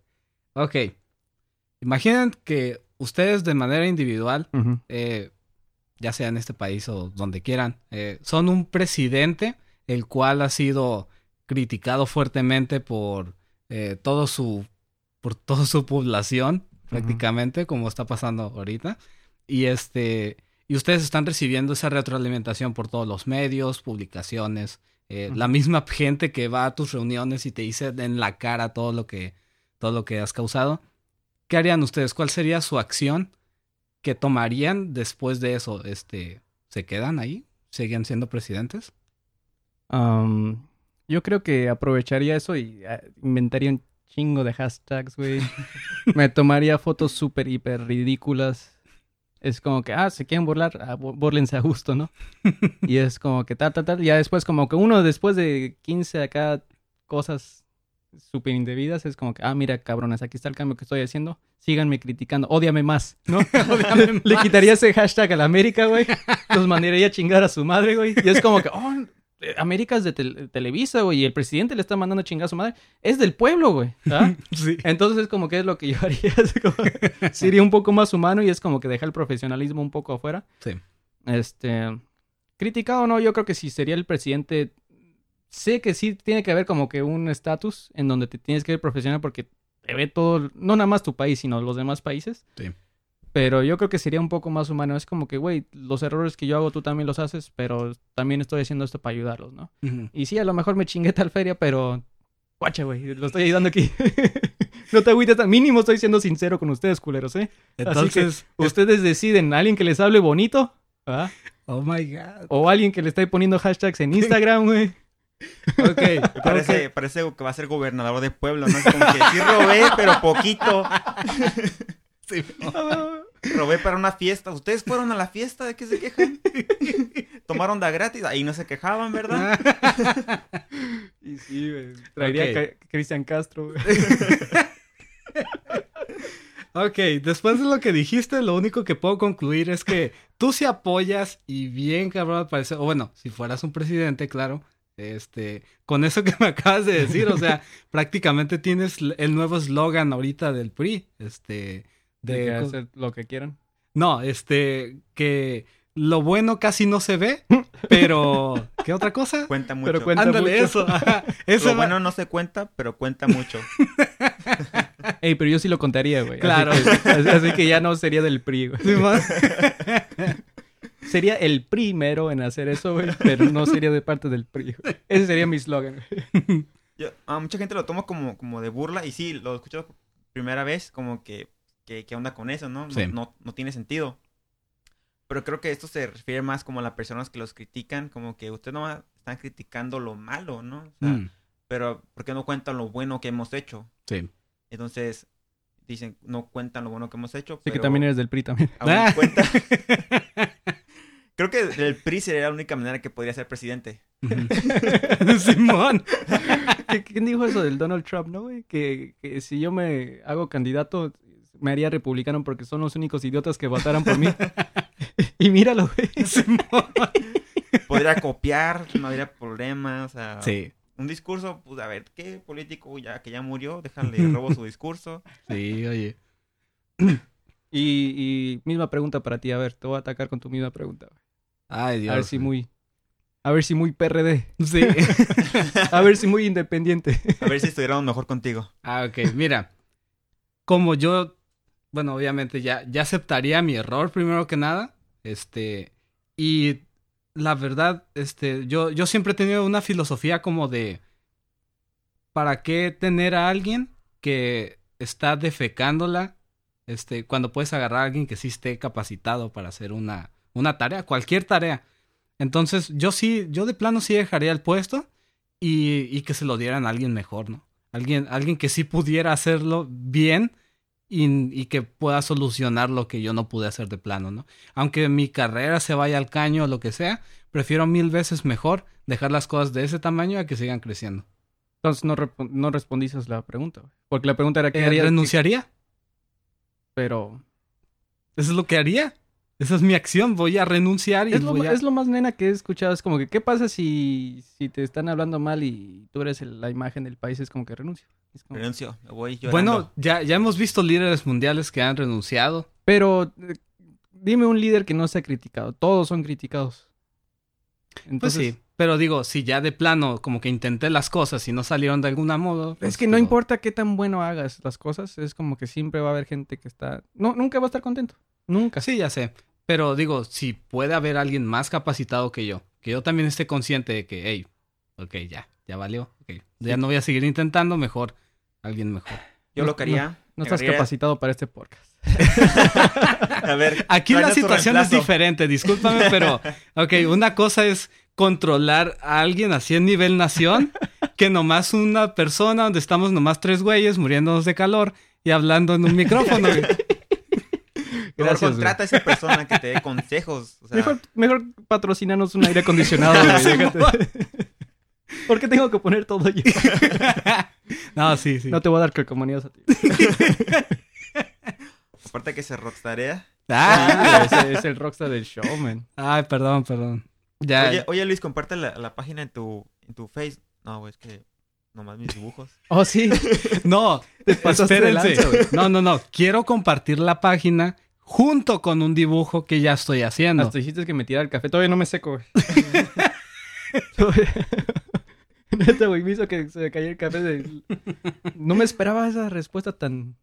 Ok. Imaginen que ustedes de manera individual eh, ya sea en este país o donde quieran, eh, son un presidente el cual ha sido criticado fuertemente por eh, todo su por toda su población prácticamente como está pasando ahorita. Y este y ustedes están recibiendo esa retroalimentación por todos los medios publicaciones eh, la misma gente que va a tus reuniones y te dice en la cara todo lo que todo lo que has causado. Qué harían ustedes cuál sería su acción que tomarían después de eso? Este, ¿se quedan ahí? ¿Seguían siendo presidentes? Am, yo creo que aprovecharía eso y ah, inventaría un chingo de hashtags, güey. Me tomaría fotos súper, hiper ridículas. Es como que, ah, se quieren burlar, ah, búrlense a gusto, ¿no? y es como que tal, tal, tal. Ya después, como que uno después de 15 acá cosas súper indebidas, es como que, ah, mira, cabrones, aquí está el cambio que estoy haciendo. Síganme criticando, ódiame más, ¿no? Ódiame Le quitaría ese hashtag a la América, güey. Los mandaría a chingar a su madre, güey. Y es como que, oh, América es de tel- Televisa, güey. Y el presidente le está mandando a chingar a su madre. Es del pueblo, güey. ¿ah? Sí. Entonces es como que es lo que yo haría. Como- sería un poco más humano y es como que deja el profesionalismo un poco afuera. Sí. Este. Criticado o no, yo creo que si sería el presidente. Sé que sí tiene que haber como que un estatus en donde te tienes que ver profesional porque te ve todo, no nada más tu país, sino los demás países. Sí. Pero yo creo que sería un poco más humano. Es como que, güey, los errores que yo hago tú también los haces, pero también estoy haciendo esto para ayudarlos, ¿no? Ujú. Y sí, a lo mejor me chingué tal feria, pero. Guacha, güey, lo estoy ayudando aquí. no te agüites tan mínimo, estoy siendo sincero con ustedes, culeros, ¿eh? Entonces, Ustedes deciden, alguien que les hable bonito, ¿ah? oh my god. O alguien que le esté poniendo hashtags en Instagram, güey. Ok. Parece, parece que va a ser gobernador de pueblo, ¿no? Es como que sí robé, pero poquito. Sí, Robé para una fiesta. ¿Ustedes fueron a la fiesta? ¿De qué se quejan? Tomaron da gratis. Ahí no se quejaban, ¿verdad? Y sí, güey. Traería Ok. a Cristian Castro, güey. Ok, después de lo que dijiste, lo único que puedo concluir es que tú sí apoyas y bien cabrón al parecer, o bueno, si fueras un presidente, claro, este, con eso que me acabas de decir, o sea, prácticamente tienes el nuevo eslogan ahorita del PRI, este, De de, que hacer lo que quieran. no, este, que lo bueno casi no se ve, pero, ¿qué otra cosa? Cuenta mucho. Pero cuenta Ándale, mucho. eso, ajá, eso Lo va- bueno no se cuenta, pero cuenta mucho. Ey, pero yo sí lo contaría, güey. Claro. Así que, así- así que ya no sería del PRI, güey. Simón. Sería el primero en hacer eso, güey. Pero no sería de parte del PRI, güey. Ese sería mi slogan. Yo- a mucha gente lo toma como, como de burla y sí, lo escucho por primera vez como que, que, que onda con eso, ¿no? No, Sí. no, no tiene sentido. Pero creo que esto se refiere más como a las personas que los critican, como que ustedes no están criticando lo malo, ¿no? O sea, Mm, Pero ¿por qué no cuentan lo bueno que hemos hecho? sí. Entonces, dicen, no cuentan lo bueno que hemos hecho. Así que también eres del PRI también. aún Ah. cuentan. Creo que el PRI sería la única manera que podría ser presidente. Simón. ¿Qué- ¿Quién dijo eso del Donald Trump, no, güey? Que, que si yo me hago candidato, me haría republicano porque son los únicos idiotas que votaran por mí. y míralo, güey. Simón. Podría copiar, no habría problema, o sea... Sí, un discurso, pues a ver, ¿qué político ya que ya murió? Déjale, robo su discurso. sí, oye. Y, y misma pregunta para ti. A ver, te voy a atacar con tu misma pregunta. Güey. Ay, Dios. A ver si muy... A ver si muy PRD. Sí. A ver si muy independiente. A ver si estuviéramos mejor contigo. ah, ok. Mira. Como yo, bueno, obviamente ya, ya aceptaría mi error primero que nada. Este. Y la verdad, este, yo, yo siempre he tenido una filosofía como de. ¿Para qué tener a alguien que está defecándola? Este, cuando puedes agarrar a alguien que sí esté capacitado para hacer una, una tarea, cualquier tarea. Entonces, yo sí, yo de plano sí dejaría el puesto y, y que se lo dieran a alguien mejor, ¿no? Alguien, alguien que sí pudiera hacerlo bien y, y que pueda solucionar lo que yo no pude hacer de plano, ¿no? Aunque mi carrera se vaya al caño o lo que sea, prefiero mil veces mejor dejar las cosas de ese tamaño a que sigan creciendo. Entonces no, no respondiste la pregunta. güey. Porque la pregunta era qué Eh, harías. ¿Renunciaría? Pero... Eso es lo que haría. Esa es mi acción. Voy a renunciar y Es lo, voy ma- a... es lo más nena que he escuchado. Es como que, ¿qué pasa si, si te están hablando mal y tú eres el- la imagen del país? Es como que renuncio. Es como- Renuncio, me voy llorando. Bueno, ya, ya hemos visto líderes mundiales que han renunciado. Pero eh, dime un líder que no sea criticado. Todos son criticados. Pues Entonces, sí, pero digo, si ya de plano como que intenté las cosas y no salieron de algún modo. pues Es que no importa qué tan bueno hagas las cosas, es como que siempre va a haber gente que está... No, nunca va a estar contento. Nunca. Sí, ya sé. Pero digo, si puede haber alguien más capacitado que yo, que yo también esté consciente de que, hey, ok, ya, ya valió, ok, ya no voy a seguir intentando, mejor alguien mejor. Yo no- lo que haría... No estás capacitado para este podcast. A ver, Aquí la situación es diferente, discúlpame, pero, ok, una cosa es controlar a alguien así en nivel nación, que nomás una persona donde estamos nomás tres güeyes muriéndonos de calor y hablando en un micrófono. güey. Mejor Gracias, contrata a esa persona que te dé consejos. O sea, Mejor, mejor patrocinanos un aire acondicionado. güey, déjate. ¿Por qué tengo que poner todo yo? No, sí, sí. No te voy a dar calcomanías a ti. aparte que se rockstarea. Ah, Ese es el rockstar del show, man. Ay, perdón, perdón. Ya. Oye, oye, Luis, comparte la, la página en tu, en tu Face. No, güey, es que nomás mis dibujos. Oh, sí. No, pasaste de espérense. lanza, no, no, no. Quiero compartir la página junto con un dibujo que ya estoy haciendo. Hasta dijiste que me tirara el café. Todavía no me seco, güey. Neta, güey, me hizo que se me cayera el café. de- No me esperaba esa respuesta tan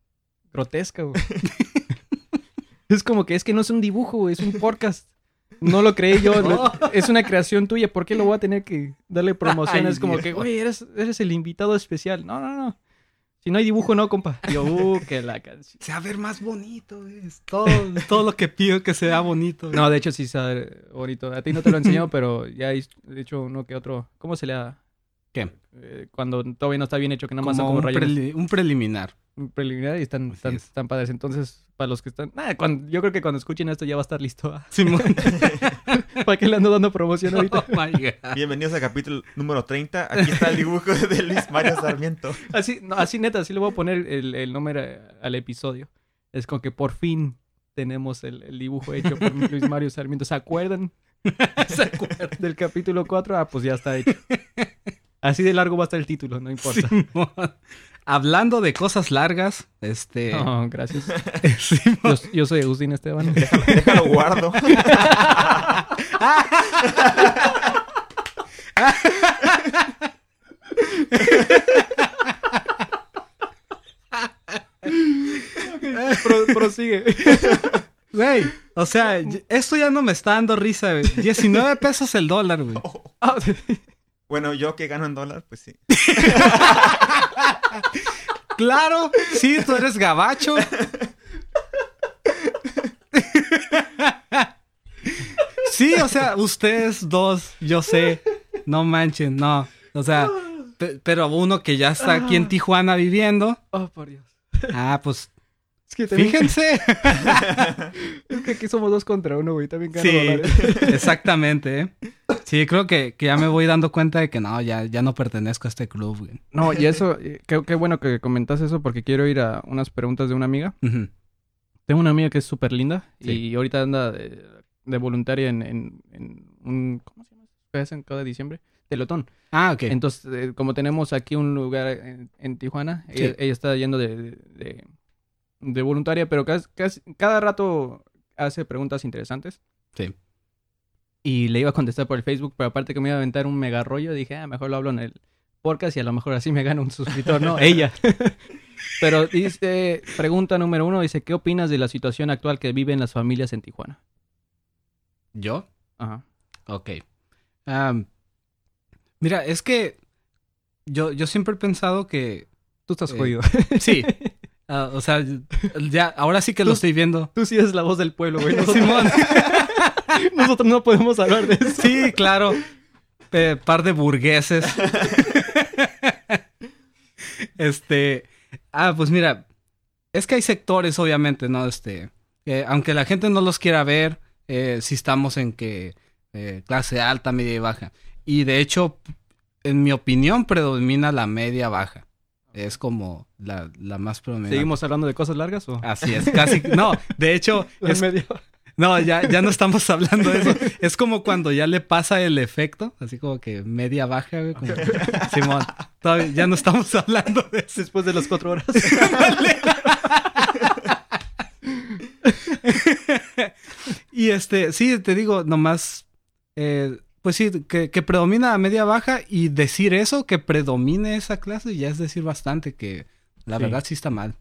grotesca, güey. Es como que es que no es un dibujo, güey, es un podcast. No lo creí yo, es una creación tuya. ¿Por qué lo voy a tener que darle promoción? Ay, es como Dios. que, güey, eres, eres el invitado especial. No, no, no. Si no hay dibujo, no, compa. Yo, uh, que la canción. Se va a ver más bonito, es todo, todo lo que pido que sea bonito. No, de hecho sí está bonito. A ti no te lo he enseñado, pero ya he hecho uno que otro. ¿Cómo se le da? ¿Qué? Eh, cuando todavía no está bien hecho, que nada más son Como como un, rayones preli- un preliminar. preliminar y están, están, es. están padres. Entonces, para los que están... Ah, cuando- yo creo que cuando escuchen esto ya va a estar listo. ¿ah? Simón. ¿Para qué le ando dando promoción ahorita? Oh my God. Bienvenidos al capítulo número 30. Aquí está el dibujo de Luis Mario Sarmiento. Así, no, así neta, así le voy a poner el, el número eh, al episodio. Es como que por fin tenemos el, el dibujo hecho por Luis Mario Sarmiento. ¿Se acuerdan ¿Se acuerdan? del capítulo 4? Ah, pues ya está hecho. Así de largo va a estar el título, no importa. Hablando de cosas largas, este... No, gracias. Simón. Yo, yo soy Agustín Esteban. Déjalo, déjalo guardo. Pro- prosigue. Güey, o sea, esto ya no me está dando risa, güey. 19 pesos el dólar, güey. Ah, Bueno, yo que gano en dólar, pues sí. Claro, sí, tú eres gabacho. Sí, o sea, ustedes dos, yo sé, no manchen, no. O sea, pe- pero uno que ya está aquí en Tijuana viviendo, oh, por Dios. ah, pues Es que, también- fíjense. es que aquí somos dos contra uno, güey. También gano Sí, dólares. exactamente. ¿eh? Sí, creo que, que ya me voy dando cuenta de que no, ya, ya no pertenezco a este club, güey. No, y eso, eh, qué, qué bueno que comentas eso porque quiero ir a unas preguntas de una amiga. Tengo una amiga que es súper linda Sí. y ahorita anda de, de voluntaria en, en, en un... ¿Cómo se llama? ¿Qué hacen cada diciembre? Telotón. Ah, ok. Entonces, eh, como tenemos aquí un lugar en, en Tijuana, Sí. ella, ella está yendo de, de, de voluntaria, pero casi, casi- cada rato hace preguntas interesantes. Sí. Y le iba a contestar por el Facebook, pero aparte que me iba a aventar un mega rollo, dije, ah, mejor lo hablo en el podcast y a lo mejor así me gano un suscriptor, ¿no? ella. pero dice, pregunta número uno, dice, ¿qué opinas de la situación actual que viven las familias en Tijuana? ¿Yo? Ajá. Ok. Mira, es que yo, yo siempre he pensado que Tú estás Eh, jodido. sí. ah, o sea, ya, ahora sí que lo estoy viendo. Tú sí eres la voz del pueblo, güey. Simón. nosotros no podemos hablar de eso. Sí, claro. Par de burgueses. este. Ah, pues mira. Es que hay sectores, obviamente, ¿no? Este. eh, aunque la gente no los quiera ver, eh, sí estamos en que. eh, clase alta, media y baja. Y de hecho, en mi opinión, predomina la media baja. Es como la, la más predominante. ¿Seguimos hablando de cosas largas o...? Así es, casi. No, de hecho, es, media- no, ya, ya no estamos hablando de eso. Es como cuando ya le pasa el efecto, así como que media baja, güey. como- Simón, todavía- ya no estamos hablando de eso. Después de las cuatro horas. Y este, sí, te digo, nomás, eh, pues sí, que, que predomina media baja y decir eso, que predomine esa clase, ya es decir bastante que la Sí. verdad sí está mal.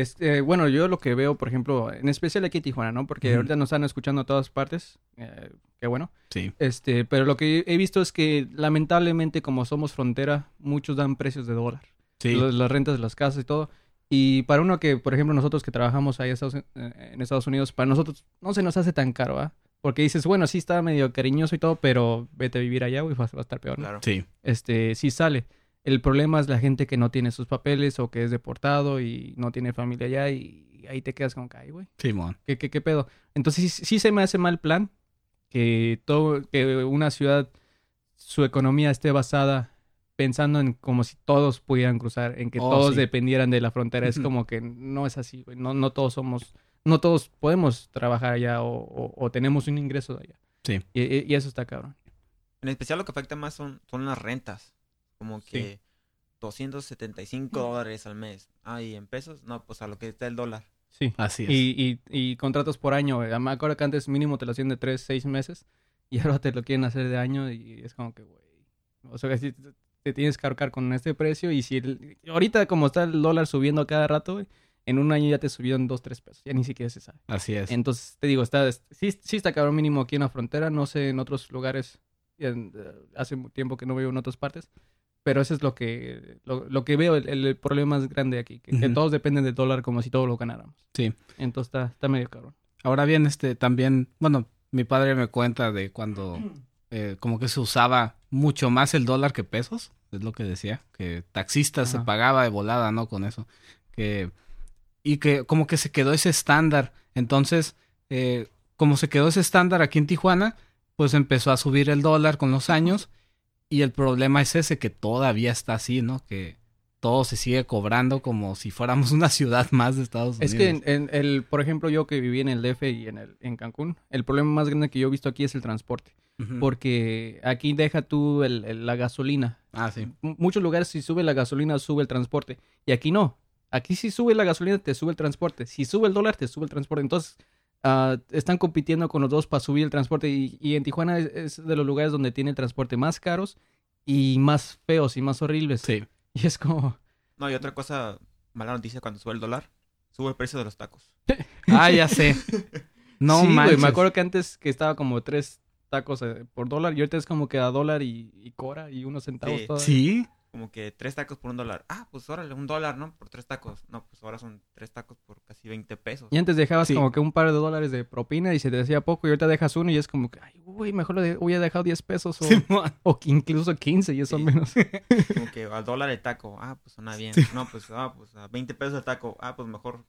Este, bueno, yo lo que veo, por ejemplo, en especial aquí en Tijuana, ¿no? Porque ahorita nos están escuchando a todas partes. eh, qué bueno. Sí. Este, pero lo que he visto es que lamentablemente como somos frontera, muchos dan precios de dólar. Sí. Lo- Las rentas de las casas y todo. Y para uno que, por ejemplo, nosotros que trabajamos ahí en Estados, Unidos, para nosotros no se nos hace tan caro, ¿ah? Porque dices, bueno, sí está medio cariñoso y todo, pero vete a vivir allá, güey, va, va a estar peor, ¿no? Claro. Sí. este, sí sale. El problema es la gente que no tiene sus papeles o que es deportado y no tiene familia allá y ahí te quedas como que, güey, Simón. ¿qué, qué, qué pedo? Entonces sí, sí se me hace mal plan que, todo, que una ciudad, su economía esté basada pensando en como si todos pudieran cruzar, en que Oh, todos sí. dependieran de la frontera. Es como que no es así, güey. No, no todos somos, no todos podemos trabajar allá o, o- o tenemos un ingreso de allá. Sí. Y, y- y eso está cabrón. En especial lo que afecta más son, son las rentas. Como que 275 dólares al mes. Ah, ¿y en pesos? No, pues a lo que está el dólar. Sí. Así es. Y, y, y contratos por año. güey. Me acuerdo que antes mínimo te lo hacían de 3, 6 meses. Y ahora te lo quieren hacer de año. Y es como que, güey. O sea, que sí te, tienes que ahorcar con este precio. Y si el- ahorita, como está el dólar subiendo a cada rato, güey, en un año ya te subieron 2, 3 pesos. Ya ni siquiera se sabe. Así es. Entonces, te digo, está, sí, sí está cabrón mínimo aquí en la frontera. No sé en otros lugares. en- eh, hace tiempo que no veo en otras partes. Pero eso es lo que, lo, lo que veo, el, el problema más grande aquí. Que, todos dependen del dólar como si todo lo ganáramos. Sí. Entonces está, está medio cabrón. Ahora bien, este también, bueno, mi padre me cuenta de cuando eh, como que se usaba mucho más el dólar que pesos es lo que decía, que taxistas se pagaba de volada, ¿no? Con eso. Que, y que como que se quedó ese estándar. Entonces, eh, como se quedó ese estándar aquí en Tijuana, pues empezó a subir el dólar con los años. Y el problema es ese, que todavía está así, ¿no? Que todo se sigue cobrando como si fuéramos una ciudad más de Estados Unidos. Es que en, en el, por ejemplo, yo que viví en el DF y en el en Cancún, el problema más grande que yo he visto aquí es el transporte, porque aquí deja tú el- el- la gasolina. Ah, sí. M- muchos lugares si sube la gasolina sube el transporte y aquí no. Aquí si sube la gasolina te sube el transporte, si sube el dólar te sube el transporte. Entonces ah, están compitiendo con los dos para subir el transporte y, y en Tijuana es, es de los lugares donde tiene el transporte más caros y más feos y más horribles. Sí. Y es como No, y otra cosa, mala noticia cuando sube el dólar, sube el precio de los tacos. Ah, ya sé. No sí, me acuerdo que antes que estaba como tres tacos eh, por dólar y ahorita es como que a dólar y, y cora y unos centavos Sí. todavía. Sí. Como que tres tacos por un dólar. Ah, pues órale, un dólar, ¿no? Por tres tacos. No, pues ahora son tres tacos por casi 20 pesos. Y antes dejabas Sí. como que un par de dólares de propina y se te decía poco y ahorita dejas uno y es como que, ay, güey, mejor le hubiera dejado 10 pesos o, incluso 15 y eso Sí. menos. Como que al dólar el taco. Ah, pues suena bien. Sí. No, pues, ah, pues a 20 pesos el taco. Ah, pues mejor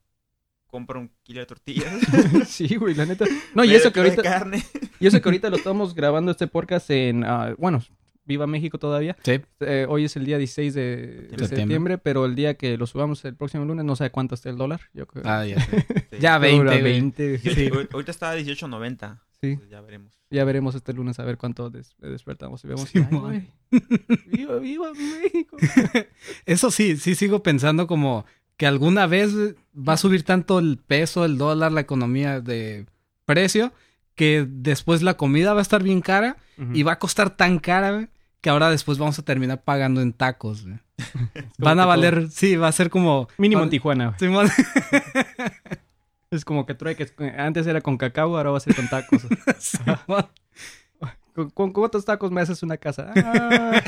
compra un kilo de tortillas. sí, güey, la neta. No, y eso que ahorita, carne. y eso que ahorita lo estamos grabando este podcast en, ah, bueno, viva México todavía. Sí. Eh, hoy es el día 16 de, de Septiembre. septiembre, pero el día que lo subamos el próximo lunes no sé cuánto esté el dólar. Yo creo. Ah, ya sé. Sí. Ya Pero 20. güey. 20. Sí. Ahor- Ahorita está a 18.90. Sí. Pues ya veremos. Ya veremos este lunes a ver cuánto des- despertamos y vemos. Sí, Ay, viva, viva México. Eso sí, sí sigo pensando como que alguna vez va a subir tanto el peso, el dólar, la economía de precio, que después la comida va a estar bien cara y va a costar tan cara güey, que ahora después vamos a terminar pagando en tacos. güey. Van a valer, sí, va a ser como... Mínimo en Tijuana. güey. Es como que trueques. Antes era con cacao, ahora va a ser con tacos. ¿Con, con cuántos tacos me haces una casa? Ah,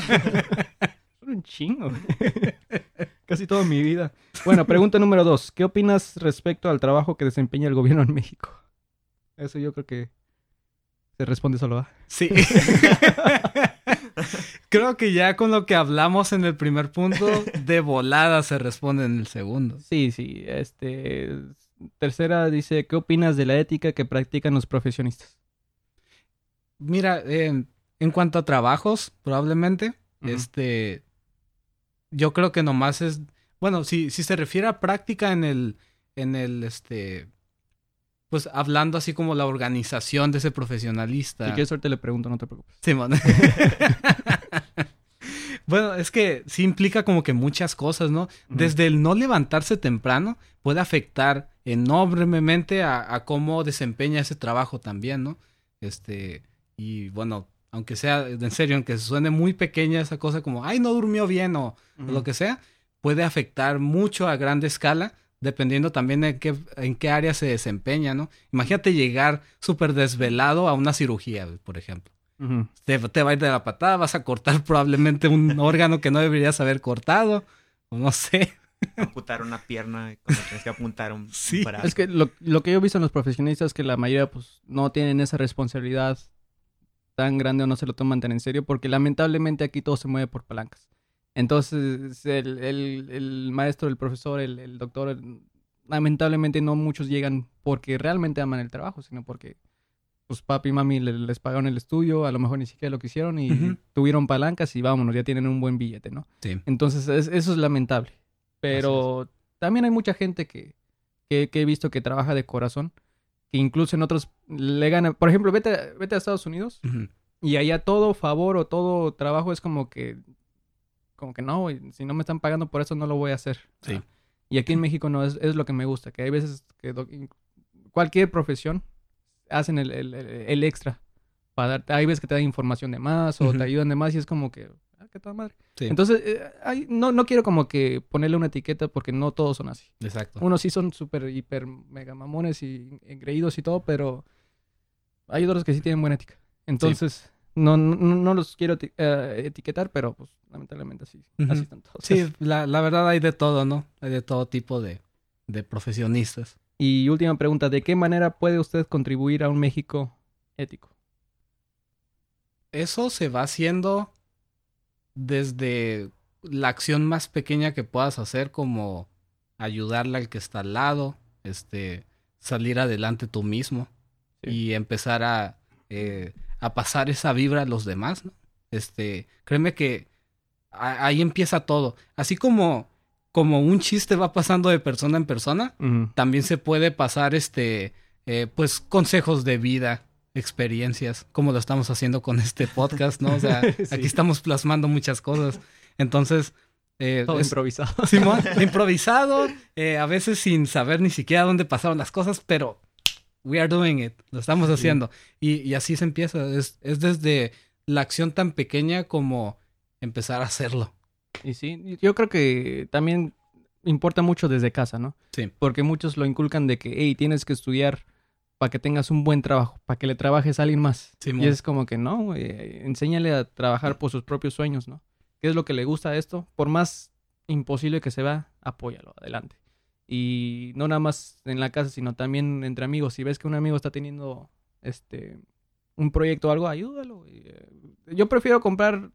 un chingo. Casi toda mi vida. Bueno, pregunta número dos. ¿Qué opinas respecto al trabajo que desempeña el gobierno en México? Eso yo creo que se responde solo a. Sí. Creo que ya con lo que hablamos en el primer punto, de volada se responde en el segundo. Sí, sí. Este. Tercera dice: ¿Qué opinas de la ética que practican los profesionistas? Mira, eh, en cuanto a trabajos, probablemente, este, yo creo que nomás es, bueno, si, si se refiere a práctica en el, en el, este, pues hablando así como la organización de ese profesionalista. Si quieres, ahorita le pregunto, no te preocupes. Simón. bueno, es que sí implica como que muchas cosas, ¿no? Desde el no levantarse temprano puede afectar enormemente a, a cómo desempeña ese trabajo también, ¿no? Este, y bueno, aunque sea, en serio, aunque suene muy pequeña esa cosa como, ay, no durmió bien o, o lo que sea, puede afectar mucho a grande escala, dependiendo también en qué, en qué área se desempeña, ¿no? Imagínate llegar súper desvelado a una cirugía, por ejemplo. Te, te va a ir de la patada, vas a cortar probablemente un órgano que no deberías haber cortado, o no sé. Amputar una pierna cuando tienes que apuntar un, un Sí. brazo. Es que lo, lo que yo he visto en los profesionistas es que la mayoría pues no tienen esa responsabilidad tan grande o no se lo toman tan en serio porque lamentablemente aquí todo se mueve por palancas. Entonces el, el- el maestro, el profesor, el, el doctor, lamentablemente no muchos llegan porque realmente aman el trabajo, sino porque pues papi y mami le- les pagaron el estudio, a lo mejor ni siquiera lo quisieron y tuvieron palancas y vámonos, ya tienen un buen billete, ¿no? Sí. Entonces, es- eso es lamentable. Pero también hay mucha gente que, que, que he visto que trabaja de corazón, que incluso en otros le gana. Por ejemplo, vete, a- vete a Estados Unidos y allá todo favor o todo trabajo es como que, como que no, güey, si no me están pagando por eso no lo voy a hacer. Sí. Y aquí en México no es, es lo que me gusta, que hay veces que cualquier profesión hacen el, el- el- extra. Para darte, hay veces que te dan información de más o te ayudan de más y es como que, ah, qué toda madre. Sí. Entonces, eh, hay- no, no quiero como que ponerle una etiqueta porque no todos son así. Exacto. Unos sí son súper, hiper, mega mamones y engreídos y todo, pero hay otros que sí tienen buena ética. Entonces, no, no, no los quiero eti- eh, etiquetar, pero pues lamentablemente así, así están todos. Sí, la, la verdad hay de todo, ¿no? Hay de todo tipo de, de profesionistas. Y última pregunta, ¿de qué manera puede usted contribuir a un México ético? Eso se va haciendo desde la acción más pequeña que puedas hacer, como ayudarle al que está al lado, este, salir adelante tú mismo Sí. y empezar a, eh, a pasar esa vibra a los demás, ¿no? Este, créeme que a- ahí empieza todo. Así como, como un chiste va pasando de persona en persona, también se puede pasar este eh, pues consejos de vida experiencias como lo estamos haciendo con este podcast no o sea Sí. aquí estamos plasmando muchas cosas entonces eh, Todo es- improvisado. Simón, improvisado eh, a veces sin saber ni siquiera dónde pasaron las cosas pero we are doing it lo estamos Sí. haciendo y, y así se empieza es, es desde la acción tan pequeña como empezar a hacerlo Y sí, yo creo que también importa mucho desde casa, ¿no? Sí. Porque muchos lo inculcan de que, hey, tienes que estudiar para que tengas un buen trabajo, para que le trabajes a alguien más. Simón. y es como que no, enséñale a trabajar por sus propios sueños, ¿no? ¿Qué es lo que le gusta a esto? Por más imposible que se vea, apóyalo, adelante. Y no nada más en la casa, sino también entre amigos. Si ves que un amigo está teniendo este un proyecto o algo, ayúdalo. Eh, Yo prefiero comprar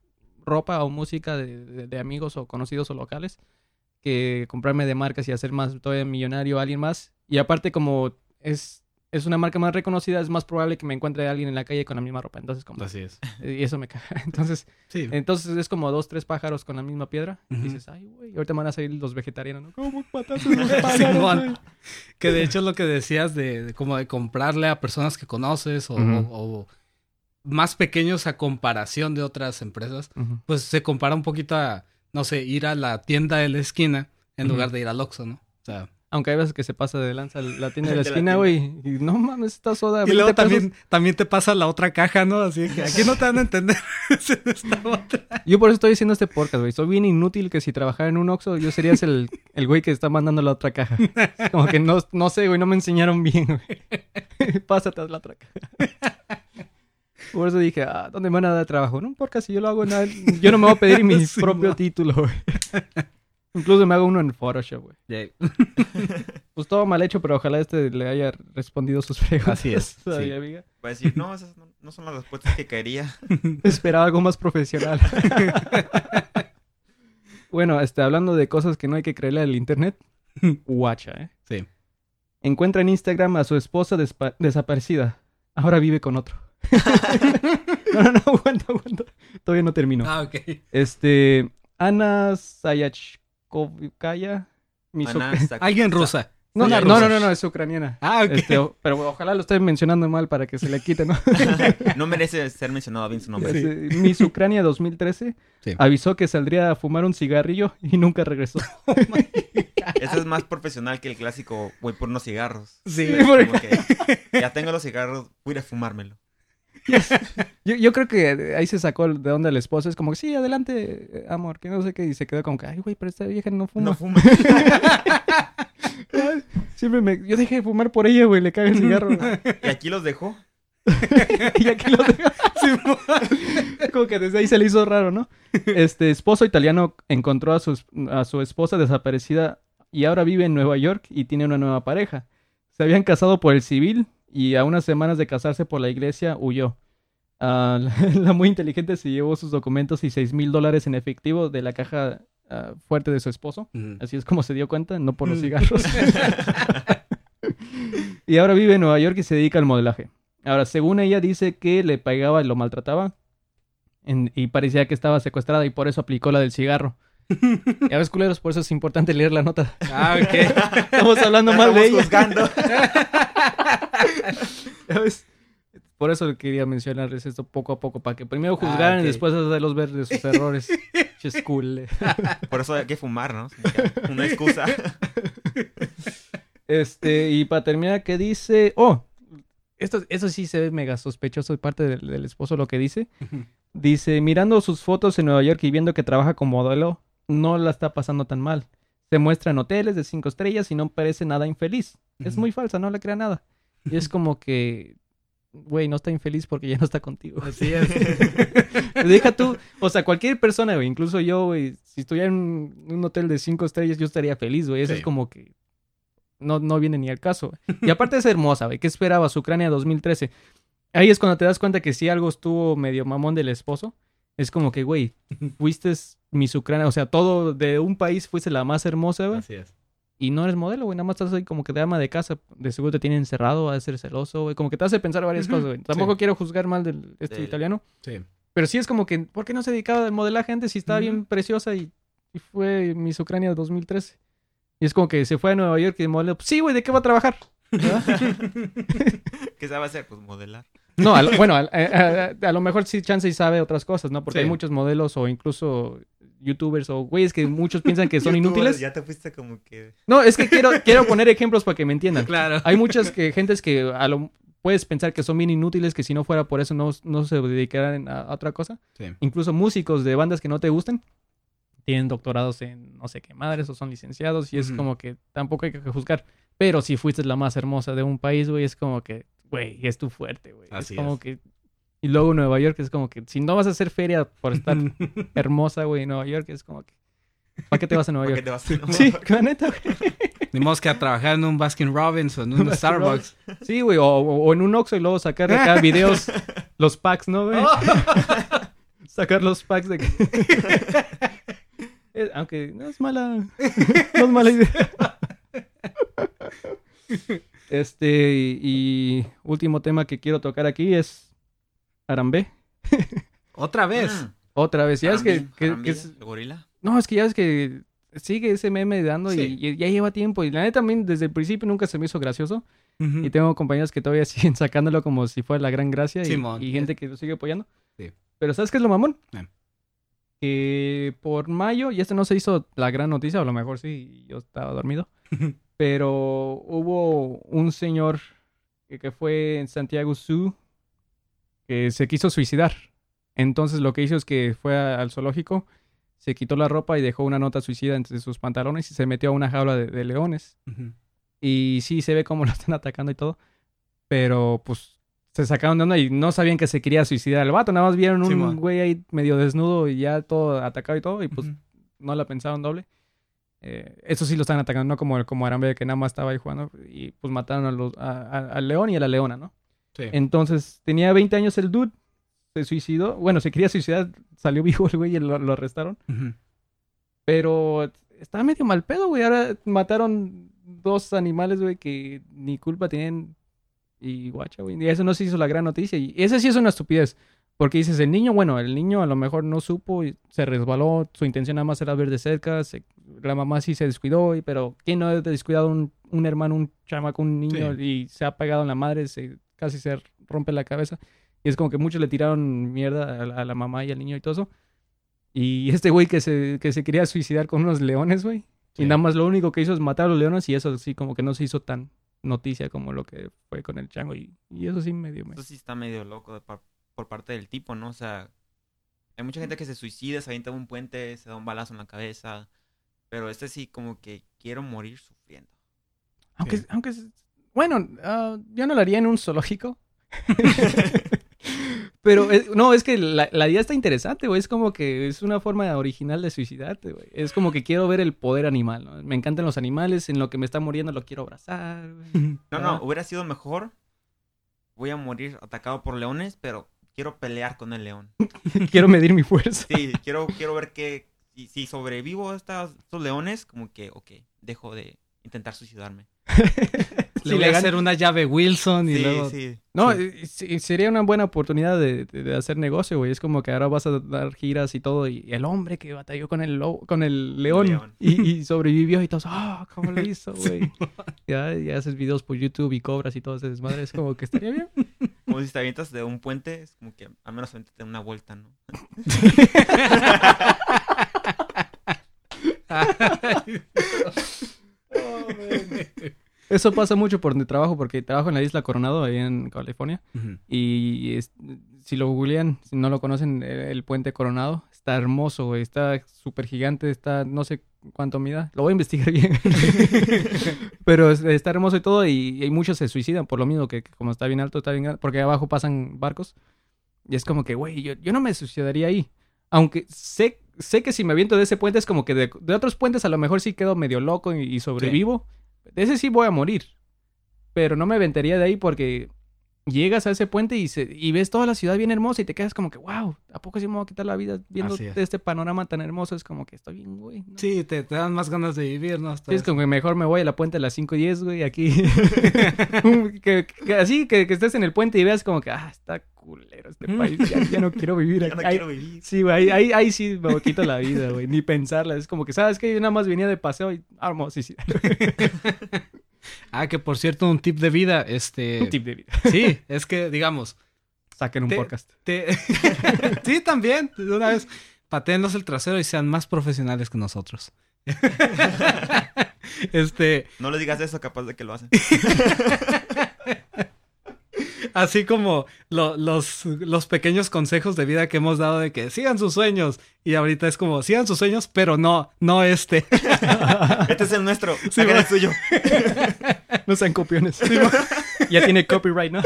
ropa o música de, de- de amigos o conocidos o locales que comprarme de marcas y hacer más todavía millonario a alguien más. Y aparte como es, es una marca más reconocida, es más probable que me encuentre a alguien en la calle con la misma ropa. Entonces como... así es Y eso me caga. Entonces, sí entonces es como dos, tres pájaros con la misma piedra. Y dices, ay, güey, ahorita me van a salir los vegetarianos, ¿no? ¿Cómo mataste los pájaros, güey? Que de hecho es lo que decías de, de como de comprarle a personas que conoces o, Ujú. o- o más pequeños a comparación de otras empresas, pues se compara un poquito a, no sé, ir a la tienda de la esquina en lugar de ir al Oxxo, ¿no? O sea, Aunque hay veces que se pasa de lanza la tienda de la esquina, güey. Y no mames, esta soda. y 20 luego pesos. también, también te pasa la otra caja, ¿no? Así que aquí no te van a entender. En. Yo por eso estoy diciendo este podcast, güey. Soy bien inútil que si trabajara en un Oxxo, yo serías el, el güey que está mandando la otra caja. Como que no, no sé, güey, no me enseñaron bien, güey. Pásate a la otra caja. Por eso dije, ah, ¿dónde me van a dar trabajo? No importa si yo lo hago, nada, yo no me voy a pedir mi Sí, propio título, güey. Incluso me hago uno en Photoshop, güey. Pues todo mal hecho, pero ojalá este le haya respondido sus preguntas. Así es, sí. amiga. Va a decir, no, esas no, no son las respuestas que quería. Esperaba algo más profesional. bueno, este, hablando de cosas que no hay que creerle al internet, guacha, ¿eh? Sí. Encuentra en Instagram a su esposa desaparecida. Ahora vive con otro. no, no, no, aguanta, aguanta. Todavía no termino. Ah, ok. Este, Ana Sayachkovskaya. Sak- Alguien rusa. No, no, no, no, no, no, es ucraniana. Ah, ok. Este, pero ojalá lo esté mencionando mal para que se le quite, ¿no? No merece ser mencionado bien su nombre. Este, Miss Ucrania 2013 Sí. avisó que saldría a fumar un cigarrillo y nunca regresó. Eso es más profesional que el clásico, voy por unos cigarros. Sí. Que, ya tengo los cigarros, voy a ir a fumármelo. Yo, yo creo que ahí se sacó de onda el esposo. Es como, sí, adelante, amor, que no sé qué. Y se quedó como que, ay, güey, pero esta vieja no fuma. No fuma. Siempre me... Yo dejé de fumar por ella, güey, le caga el cigarro. güey. y aquí los dejó. y aquí lo dejo. como que desde ahí se le hizo raro, ¿no? Este esposo italiano encontró a su, a su esposa desaparecida y ahora vive en Nueva York y tiene una nueva pareja. Se habían casado por el civil y a unas semanas de casarse por la iglesia huyó. Ah, la, la muy inteligente se llevó sus documentos y seis mil dólares en efectivo de la caja ah, fuerte de su esposo. Así es como se dio cuenta, no por los cigarros. y ahora vive en Nueva York y se dedica al modelaje. Ahora, según ella, dice que le pagaba y lo maltrataba. En- y parecía que estaba secuestrada y por eso aplicó la del cigarro. Ya ves, culeros, por eso es importante leer la nota. Ah, ok. Estamos hablando mal de ella. Por eso quería mencionarles esto poco a poco, para que primero juzgaran Ah, ok. y después hacerlos ver de sus errores. Ches cool. Por eso hay que fumar, ¿no? Una excusa. Este, y para terminar, ¿qué dice? Oh, esto, eso sí se ve mega sospechoso de parte del, del esposo lo que dice. Dice, mirando sus fotos en Nueva York y viendo que trabaja como modelo, no la está pasando tan mal. Se muestra en hoteles de cinco estrellas y no parece nada infeliz. Es muy falsa, no le crea nada. Y es como que, güey, no está infeliz porque ya no está contigo. Así es. Deja tú, o sea, cualquier persona, güey, incluso yo, güey, si estuviera en un, hotel de cinco estrellas, yo estaría feliz, güey. Eso Sí. es como que no, no viene ni al caso. Y aparte es hermosa, güey. ¿Qué esperabas? Ucrania 2013. Ahí es cuando te das cuenta que sí algo estuvo medio mamón del esposo. Es como que, güey, fuiste Miss Ucrania, o sea, todo de un país fuiste la más hermosa, güey. Así es. Y no eres modelo, güey. Nada más estás ahí como que de ama de casa. De seguro te tienen encerrado, a ser celoso, güey. Como que te hace pensar varias cosas, güey. Tampoco sí. quiero juzgar mal del este Del- italiano. Sí. Pero sí es como que, ¿por qué no se dedicaba al modelaje antes si estaba bien preciosa y, y fue Miss Ucrania 2013? Y es como que se fue a Nueva York y modelo. Pues sí, güey, ¿de qué va a trabajar? ¿Qué sabe hacer? Pues modelar. No, a lo- bueno, a, a- a- a lo mejor sí chance y sabe otras cosas, ¿no? Porque Sí. hay muchos modelos o incluso youtubers o güeyes que muchos piensan que son inútiles. Ya te fuiste como que... No, es que quiero, quiero poner ejemplos para que me entiendan. Claro. Hay muchas que, gentes que a lo, puedes pensar que son bien inútiles, que si no fuera por eso no, no se dedicaran a, a otra cosa. Sí. Incluso músicos de bandas que no te gusten tienen doctorados en no sé qué madres o son licenciados y es como que tampoco hay que juzgar. Pero si fuiste la más hermosa de un país, güey, es como que, güey, es tu fuerte, güey. Así es como es. que... Y luego Nueva York es como que, si no vas a hacer feria por estar hermosa, güey, en Nueva York, es como que... ¿Para qué te vas a Nueva ¿Por qué York? te vas a Nueva Sí, York? la neta, güey. Ni modo que a trabajar en un Baskin Robbins o en un Starbucks. Sí, güey, o, en un Oxxo y luego sacar acá videos, los packs, ¿no, güey? sacar los packs de... Aunque no es mala, no es mala idea. Este, y último tema que quiero tocar aquí es Arambe. Otra vez. Mm. Otra vez, ya es que, Arambi- que- que Arambilla, es- ¿el gorila? No, es que ya es que sigue ese meme dando Sí. y, y ya lleva tiempo. Y la neta también desde el principio nunca se me hizo gracioso. Ujú. Y tengo compañeros que todavía siguen sacándolo como si fuera la gran gracia y, gente que lo sigue apoyando. Sí. Pero ¿sabes qué es lo mamón? Eh. Que por mayo, y esto no se hizo la gran noticia, o a lo mejor sí, yo estaba dormido, pero hubo un señor que, que fue en Santiago Zoo que se quiso suicidar. Entonces lo que hizo es que fue a- al zoológico, se quitó la ropa y dejó una nota suicida entre sus pantalones y se metió a una jaula de- de leones. Y sí, se ve cómo lo están atacando y todo. Pero pues se sacaron de onda y no sabían que se quería suicidar el vato. Nada más vieron un güey ahí medio desnudo y ya todo atacado y todo. Y pues no la pensaron doble. Eh, eso sí lo están atacando, no como, como Arambe que nada más estaba ahí jugando. Y pues mataron a los, a- a- al león y a la leona, ¿no? Sí. Entonces tenía 20 años el dude. Se suicidó. Bueno, se quería suicidar. Salió vivo el güey y lo, lo arrestaron. Ujú. Pero estaba medio mal pedo, güey. Ahora mataron dos animales, güey, que ni culpa tienen. Y guacha, güey. Y eso no se hizo la gran noticia. Y esa sí es una estupidez. Porque dices, el niño, bueno, el niño a lo mejor no supo y se resbaló. Su intención nada más era ver de cerca. se- la mamá sí se descuidó. Y, pero ¿quién no ha descuidado un, un hermano, un chamaco, un niño? Y se ha pegado en la madre, se, casi se rompe la cabeza. Y es como que muchos le tiraron mierda a la, a la mamá y al niño y todo eso. Y este güey que se, que se quería suicidar con unos leones, güey. Sí. Y nada más lo único que hizo es matar a los leones y eso sí como que no se hizo tan noticia como lo que fue con el chango. Y, y eso sí medio me... Eso sí está medio loco de par- por parte del tipo, ¿no? O sea, hay mucha gente que se suicida, se avienta un puente, se da un balazo en la cabeza. Pero este sí como que quiero morir sufriendo. Aunque, Sí. aunque bueno, ah, yo no lo haría en un zoológico. Pero es- no, es que la, la idea está interesante, güey. Es como que es una forma original de suicidarte, güey. Es como que quiero ver el poder animal, ¿no? Me encantan los animales, en lo que me está muriendo lo quiero abrazar, güey. No, no, hubiera sido mejor. Voy a morir atacado por leones, pero quiero pelear con el león. quiero medir mi fuerza. Sí, quiero, quiero ver que si, si sobrevivo a estos leones, como que, ok, dejo de intentar suicidarme. Le voy a hacer una llave Wilson y Sí, luego... sí. No, Sí. sería una buena oportunidad de, de- de hacer negocio, güey. Es como que ahora vas a dar giras y todo. Y el hombre que batalló con el, lobo- con el león, León. Y, y sobrevivió y todos, ah, ¿cómo lo hizo, güey? ya, ya haces videos por YouTube y cobras y todo ese desmadre. Es como que estaría bien. Como si te avientas de un puente, es como que al menos aviéntate una vuelta, ¿no? Eso pasa mucho por donde trabajo, porque trabajo en la isla Coronado, ahí en California. Y es- si lo googlean, si no lo conocen, el, el puente Coronado está hermoso, güey. Está súper gigante, está no sé cuánto mida. Lo voy a investigar bien. Pero es- está hermoso y todo. Y, y muchos se suicidan por lo mismo, que, que como está bien alto, está bien grande, porque abajo pasan barcos. Y es como que, güey, yo, yo no me suicidaría ahí. Aunque sé, sé que si me aviento de ese puente es como que de, de otros puentes a lo mejor sí quedo medio loco y, y sobrevivo. De ese sí voy a morir. Pero no me aventaría de ahí porque llegas a ese puente y, se, y ves toda la ciudad bien hermosa y te quedas como que, wow, ¿a poco sí me voy a quitar la vida viendo es. este panorama tan hermoso? Es como que estoy bien, güey. ¿no? Sí, te, te dan más ganas de vivir, ¿no? Sí, es como que mejor me voy a la puente a las 5 y 10, güey, aquí. que, que así, que, que estés en el puente y veas como que, ah, está culero este país, ya, ya no quiero vivir Ya aquí. no Ahí- quiero vivir. Sí, güey, ahí, ahí, sí me quito la vida, güey, ni pensarla. Es como que, ¿sabes qué? Yo nada más venía de paseo y, ah, sí, Ah, que por cierto, un tip de vida, este... Un tip de vida. Sí, es que, digamos, Saquen un Te- podcast. te... sí, también, de una vez, patéenlos el trasero y sean más profesionales que nosotros. este, No le digas eso, capaz de que lo hacen. así como lo- los, los pequeños consejos de vida que hemos dado de que sigan sus sueños. Y ahorita es como, sigan sus sueños, pero no, no este. Este es el nuestro. Va. el suyo. No sean copiones. ya tiene copyright, ¿no?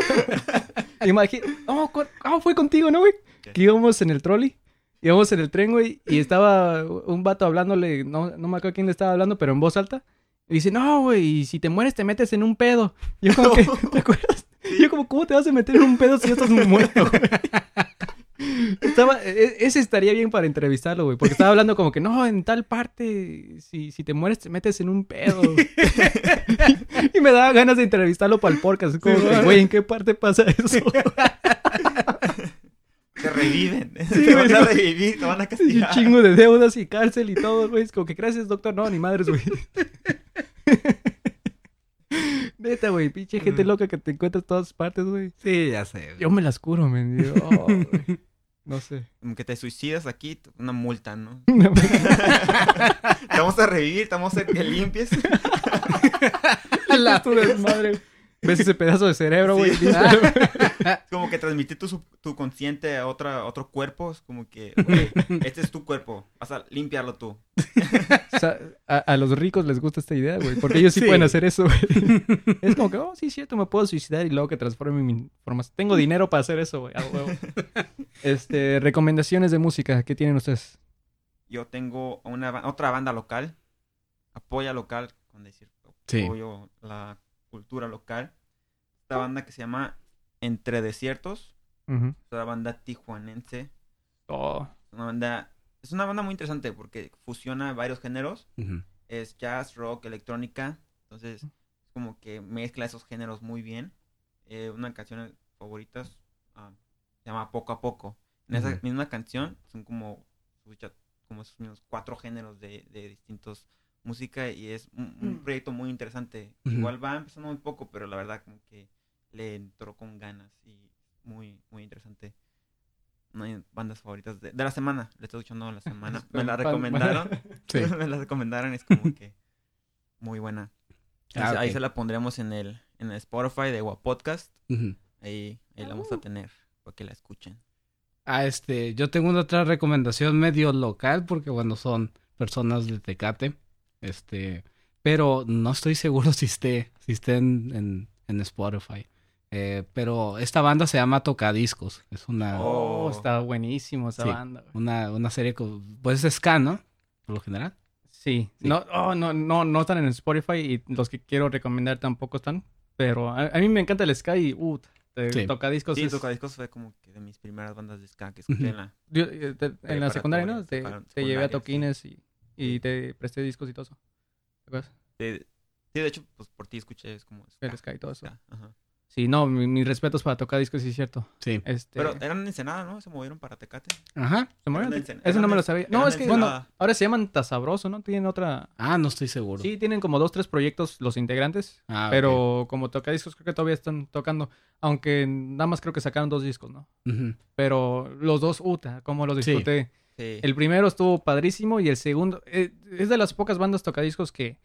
Imagina. Oh, ah, fue contigo, ¿no, güey? Que íbamos en el trolley. Íbamos en el tren, güey. Y estaba un vato hablándole. No, no me acuerdo quién le estaba hablando, pero en voz alta. Y dice, no, güey, si te mueres te metes en un pedo. Yo como que, ¿te acuerdas? Yo como, ¿cómo te vas a meter en un pedo si ya estás muerto, güey? Estaba, e- ese estaría bien para entrevistarlo, güey. Porque estaba hablando como que, no, en tal parte, si, si te mueres te metes en un pedo. y me daba ganas de entrevistarlo para el podcast. Como que, güey, ¿en qué parte pasa eso? Te reviven. Sí, te van a revivir, te van a Y un castigar. chingo de deudas y cárcel y todo, güey. Es como que gracias, doctor. No, ni madres, güey. Neta, güey. Pinche gente loca que te encuentras en todas partes, güey. Sí, ya sé. Yo me las curo, men. Yo, oh, güey. No sé. Como que te suicidas aquí, una multa, ¿no? Te vamos a revivir, te vamos a hacer que limpies. La tu desmadre. ¿Ves ese pedazo de cerebro, güey? Sí. Es como que transmitir tu, tu consciente a otra, a otro cuerpo. Es como que, güey, este es tu cuerpo. Vas a limpiarlo tú. O sea, a, a los ricos les gusta esta idea, güey. Porque ellos sí, Sí. pueden hacer eso, güey. Es como que, oh, sí, es cierto, me puedo suicidar y luego que transforme mi formación. Tengo dinero para hacer eso, güey. a huevo. Este, recomendaciones de música. ¿Qué tienen ustedes? Yo tengo una, otra banda local. Apoya local, con decir, Sí. apoyo la cultura local. Esta banda que se llama Entre Desiertos. Es una banda tijuanense. Oh, Es una banda, es una banda muy interesante porque fusiona varios géneros. Es jazz, rock, electrónica. Entonces, es como que mezcla esos géneros muy bien. Eh, una canción favoritas ah, se llama Poco a Poco. En esa misma canción son como, como esos mismos cuatro géneros de, de distintos música y es un, un Mm. proyecto muy interesante. Igual va empezando muy poco, pero la verdad como que le entró con ganas y muy, muy interesante. No hay bandas favoritas de, de la semana. Le estoy escuchando la semana. Me la recomendaron. Sí. me la recomendaron. Es como que muy buena. Ahí, Ah, se- ahí se la pondremos en el, en el Spotify de Podcast. Ujú. Ahí, ahí la vamos a tener para que la escuchen. Ah, este, yo tengo una otra recomendación medio local porque bueno, son personas de Tecate. Este, pero no estoy seguro si esté, si esté en, en, en Spotify. Eh, pero esta banda se llama Tocadiscos. Es una, oh, Oh. está buenísimo esa Sí. banda, una, una serie pues es ska, ¿no? Por lo general. Sí. Sí. No, oh, no, no, no están en Spotify y los que quiero recomendar tampoco están. Pero a, a mí me encanta el Sky y, uh, Sí. toca discos. Sí, es- Tocadiscos fue como que de mis primeras bandas de ska que escuché en la... yo, eh, te- en la secundaria, ¿no? Te, llevé a toquines y, y te presté discos y todo eso. ¿Te acuerdas? sí, de hecho, pues por ti escuché es como... El Sky y todo eso. ska, ajá. Sí, no, mi- mis respetos para tocar discos, sí es cierto. Sí. Este, Pero eran en Ensenada, ¿no? Se movieron para Tecate. Ajá. ¿se movieron? eran Eso no me lo sabía. No, es que, Ensenada. bueno, ahora se llaman Tasabroso, ¿no? Tienen otra... Ah, no estoy seguro. Sí, tienen como dos, tres proyectos los integrantes. Ah. Pero como tocadiscos creo que todavía están tocando. Aunque nada más creo que sacaron dos discos, ¿no? Pero los dos, uta, como los Sí. disfruté. Sí. El primero estuvo padrísimo y el segundo... eh, es de las pocas bandas tocadiscos que,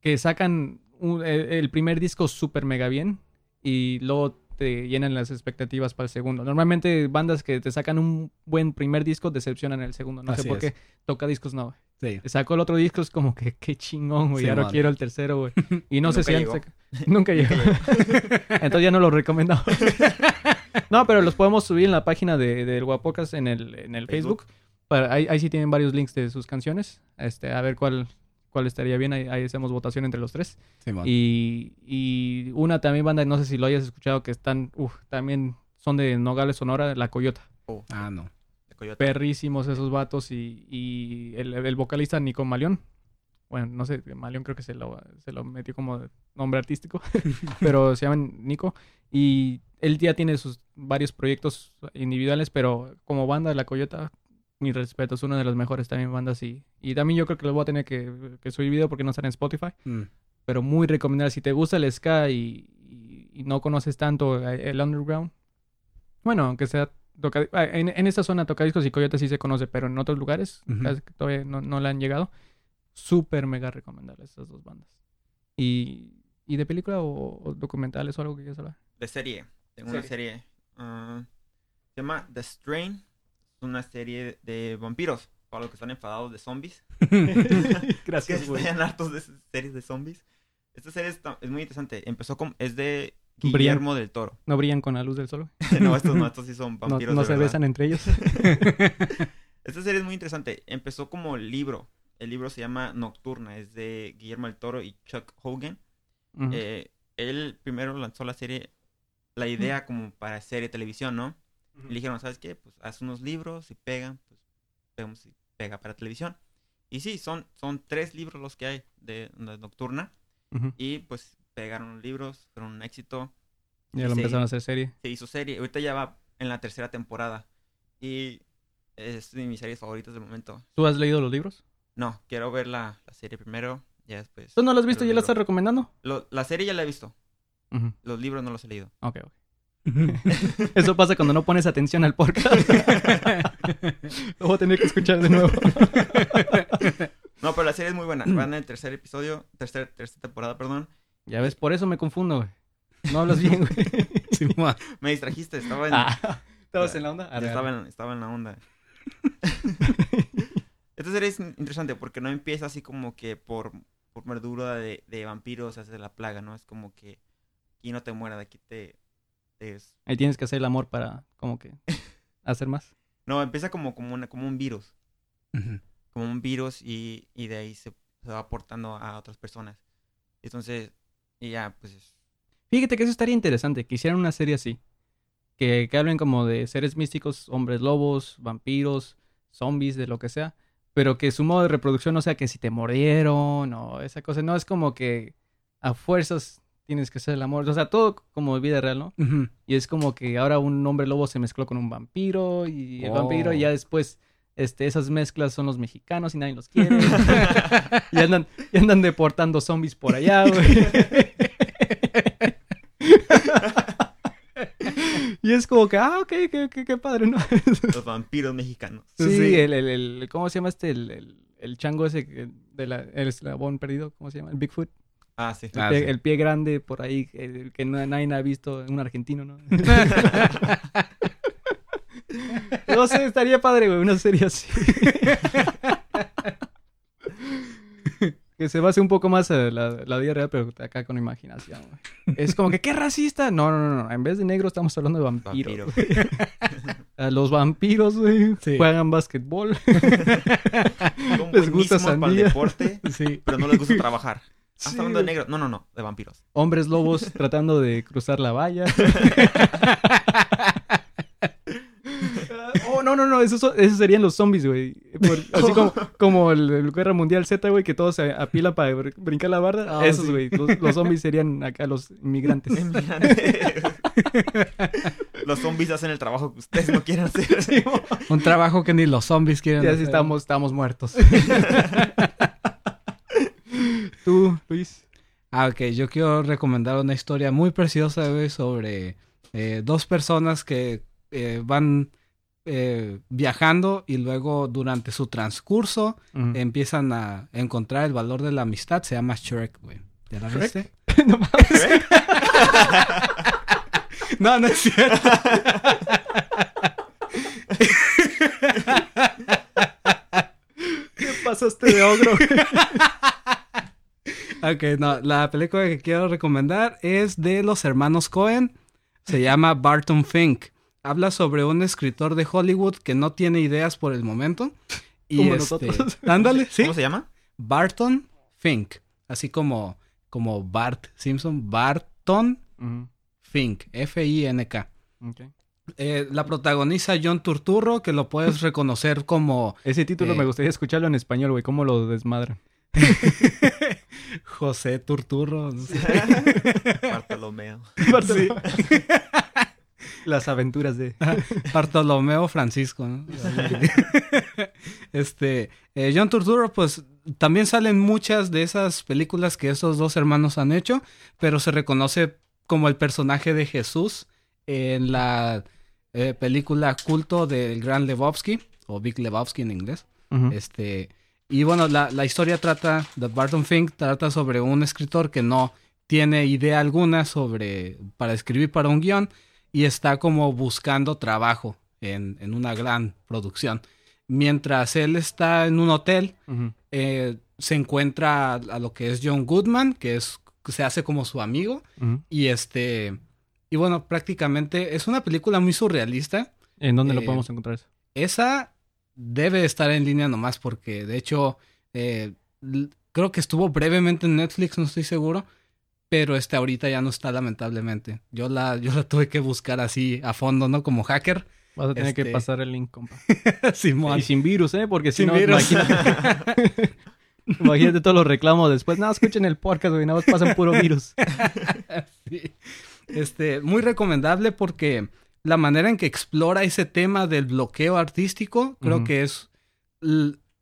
que sacan un- el, el primer disco súper mega bien y luego te llenan las expectativas para el segundo. Normalmente bandas que te sacan un buen primer disco decepcionan el segundo. No sé por es. qué. Tocadiscos no, güey. Sí. Sacó el otro disco, es como que qué chingón, güey. Sí, ahora man. quiero el tercero, güey. Y no sé si llegó. Nunca llegó. Entonces ya no lo recomendamos. no, pero los podemos subir en la página de, del Guapocas en el, en el Facebook. Facebook. Para, ahí, ahí sí tienen varios links de sus canciones. Este, a ver cuál, cuál estaría bien. Ahí, ahí hacemos votación entre los tres. Simón. Y, y una también banda, no sé si lo hayas escuchado, que están, uf, también son de Nogales, Sonora, La Coyota. Oh, Ah, no. de Coyote. Perrísimos esos vatos y, y el, el vocalista Nico Maleón. Bueno, no sé, Maleón creo que se lo, se lo metió como nombre artístico, pero se llaman Nico. Y él ya tiene sus varios proyectos individuales, pero como banda La Coyota, mi respeto, es una de las mejores también bandas. Y, y también yo creo que les voy a tener que, que subir video porque no están en Spotify. Mm. pero muy recomendable. Si te gusta el ska y, y- y no conoces tanto eh, el underground, bueno, aunque sea toca- ah, en, en esta zona Tocadiscos y Coyote sí se conoce, pero en otros lugares Ujú. casi que todavía no, no le han llegado. Súper mega recomendable estas dos bandas. Y, y de película o, o documentales o algo que quieras hablar. De serie. Tengo una serie. ah, se llama The Strain. Una serie de vampiros. Para los que están enfadados de zombies. Gracias, güey. están hartos de series de zombies. Esta serie está- es muy interesante. Empezó con... Es de. Guillermo del Toro. No brillan con la luz del sol. no, estos no, estos sí son vampiros no de se verdad. besan entre ellos. Esta serie es muy interesante. Empezó como libro. El libro se llama Nocturna. Es de Guillermo del Toro y Chuck Hogan. Eh, él primero lanzó la serie, la idea como para serie de televisión, ¿no? Y le dijeron, ¿sabes qué? Pues haz unos libros y pegan, pues vemos si pega para televisión. Y sí, son, son tres libros los que hay de, de Nocturna. Ujú. Y pues pegaron los libros, fueron un éxito. Ya lo empezaron a hacer serie. Se hizo serie. Ahorita ya va en la tercera temporada. Y es de mis series favoritas del momento. ¿Tú has leído los libros? No, quiero ver la, la serie primero. Ya después. ¿Tú no los has visto ya la estás recomendando? Lo- la serie ya la he visto. Ujú. Los libros no los he leído. Ok, ok. Eso pasa cuando no pones atención al podcast. Lo voy a tener que escuchar de nuevo. No, pero la serie es muy buena. Van en el tercer episodio, tercer, tercera temporada, perdón. Ya ves, por eso me confundo, güey. No hablas bien, güey. Me distrajiste, estaba en, Ah, ¿Estabas en la onda? Arre, estaba en, estaba en la onda. Esta serie es interesante porque no empieza así como que por, por verdura de, de vampiros hace la plaga, ¿no? Es como que aquí no te muera, de aquí te... es- Ahí tienes que hacer el amor para, como que, hacer más. No, empieza como, como, una, como un virus. Como un virus y, y de ahí se, se va aportando a otras personas. Entonces, y ya, pues... Fíjate que eso estaría interesante, que hicieran una serie así. Que, que hablen como de seres místicos, hombres lobos, vampiros, zombies, de lo que sea. Pero que su modo de reproducción no sea que si te mordieron o esa cosa. No, es como que a fuerzas tienes que hacer el amor. O sea, todo como vida real, ¿no? Y es como que ahora un hombre lobo se mezcló con un vampiro y el Oh. vampiro y ya después este, esas mezclas son los mexicanos y nadie los quiere. y, andan, y andan deportando zombies por allá, güey. y es como que, ah, ok, qué, qué- qué padre, ¿no? Los vampiros mexicanos. sí, Sí. El, el, el- ¿cómo se llama este? El, el, el chango ese que- de la, el eslabón perdido, ¿cómo se llama? El Bigfoot. Ah, sí. El, Ah, pie, sí. el pie grande por ahí, el que no- nadie ha visto, un argentino, ¿no? No sé, estaría padre, güey, una serie así. que se base un poco más a la, la vida real, pero acá con imaginación, güey. Es como que, ¿qué racista? No, no, no, no. En vez de negro estamos hablando de vampiros. Vampiro. Los vampiros, güey, Sí. juegan básquetbol. Les gusta buenísimos para el sandía. deporte, Sí. pero no les gusta trabajar. Ah, Sí, hablando de negro. No, no, no, de vampiros. Hombres lobos tratando de cruzar la valla. oh, no, no, no, esos, son- esos serían los zombies, güey. Así como, como el, el Guerra Mundial Z, güey, que todos se apilan para br- brincar la barda. Ah, esos, sí. güey. Los, los zombies serían acá los inmigrantes. Los zombies hacen el trabajo que ustedes no quieren hacer. Un trabajo que ni los zombies quieren Y así hacer. estamos, estamos muertos. Tú, Luis. Ah, ok. Yo quiero recomendar una historia muy preciosa, güey, sobre eh, dos personas que eh, van eh, viajando y luego durante su transcurso empiezan a encontrar el valor de la amistad. Se llama Shrek, güey. ¿Ya la ¿Shrek? viste? no mames. No, no es cierto. ¿Qué pasaste de ogro? Ok, no, la película que quiero recomendar es de los hermanos Cohen. Se llama Barton Fink. Habla sobre un escritor de Hollywood que no tiene ideas por el momento. Y Como este, nosotros. ándale, sí. ¿Cómo se llama? Barton Fink, así como, como Bart Simpson, Barton. Fink, F-I-N-K. Ok. Eh, la protagoniza John Turturro, que lo puedes reconocer como Ese título Eh. me gustaría escucharlo en español, güey. ¿Cómo lo desmadran? José Turturro. no sé. Bartolomeo. Sí. Las aventuras de... Bartolomeo Francisco, ¿no? este, eh, John Turturro, pues también salen muchas de esas películas que esos dos hermanos han hecho, pero se reconoce como el personaje de Jesús en la eh, película culto del Gran Lebowski, o Big Lebowski en inglés. Este, y bueno, la, la historia trata, de Barton Fink trata sobre un escritor que no tiene idea alguna sobre, para escribir para un guion y está como buscando trabajo en, en una gran producción. Mientras él está en un hotel, eh, se encuentra a, a lo que es John Goodman, que es, se hace como su amigo, y este, y bueno, prácticamente es una película muy surrealista. ¿En dónde lo Eh, podemos encontrar eso? Esa debe estar en línea nomás porque de hecho eh, creo que estuvo brevemente en Netflix, no estoy seguro, pero este ahorita ya no está lamentablemente. Yo la yo la tuve que buscar así a fondo, ¿no? Como hacker. Vas a tener que este- pasar el link, compa. Simón. Y sin virus, ¿eh? Porque si Sin no, virus. imagínate... imagínate todos los reclamos después. No, escuchen el podcast, güey. Nada más pasan puro virus. Sí. Este, muy recomendable porque la manera en que explora ese tema del bloqueo artístico, creo que es,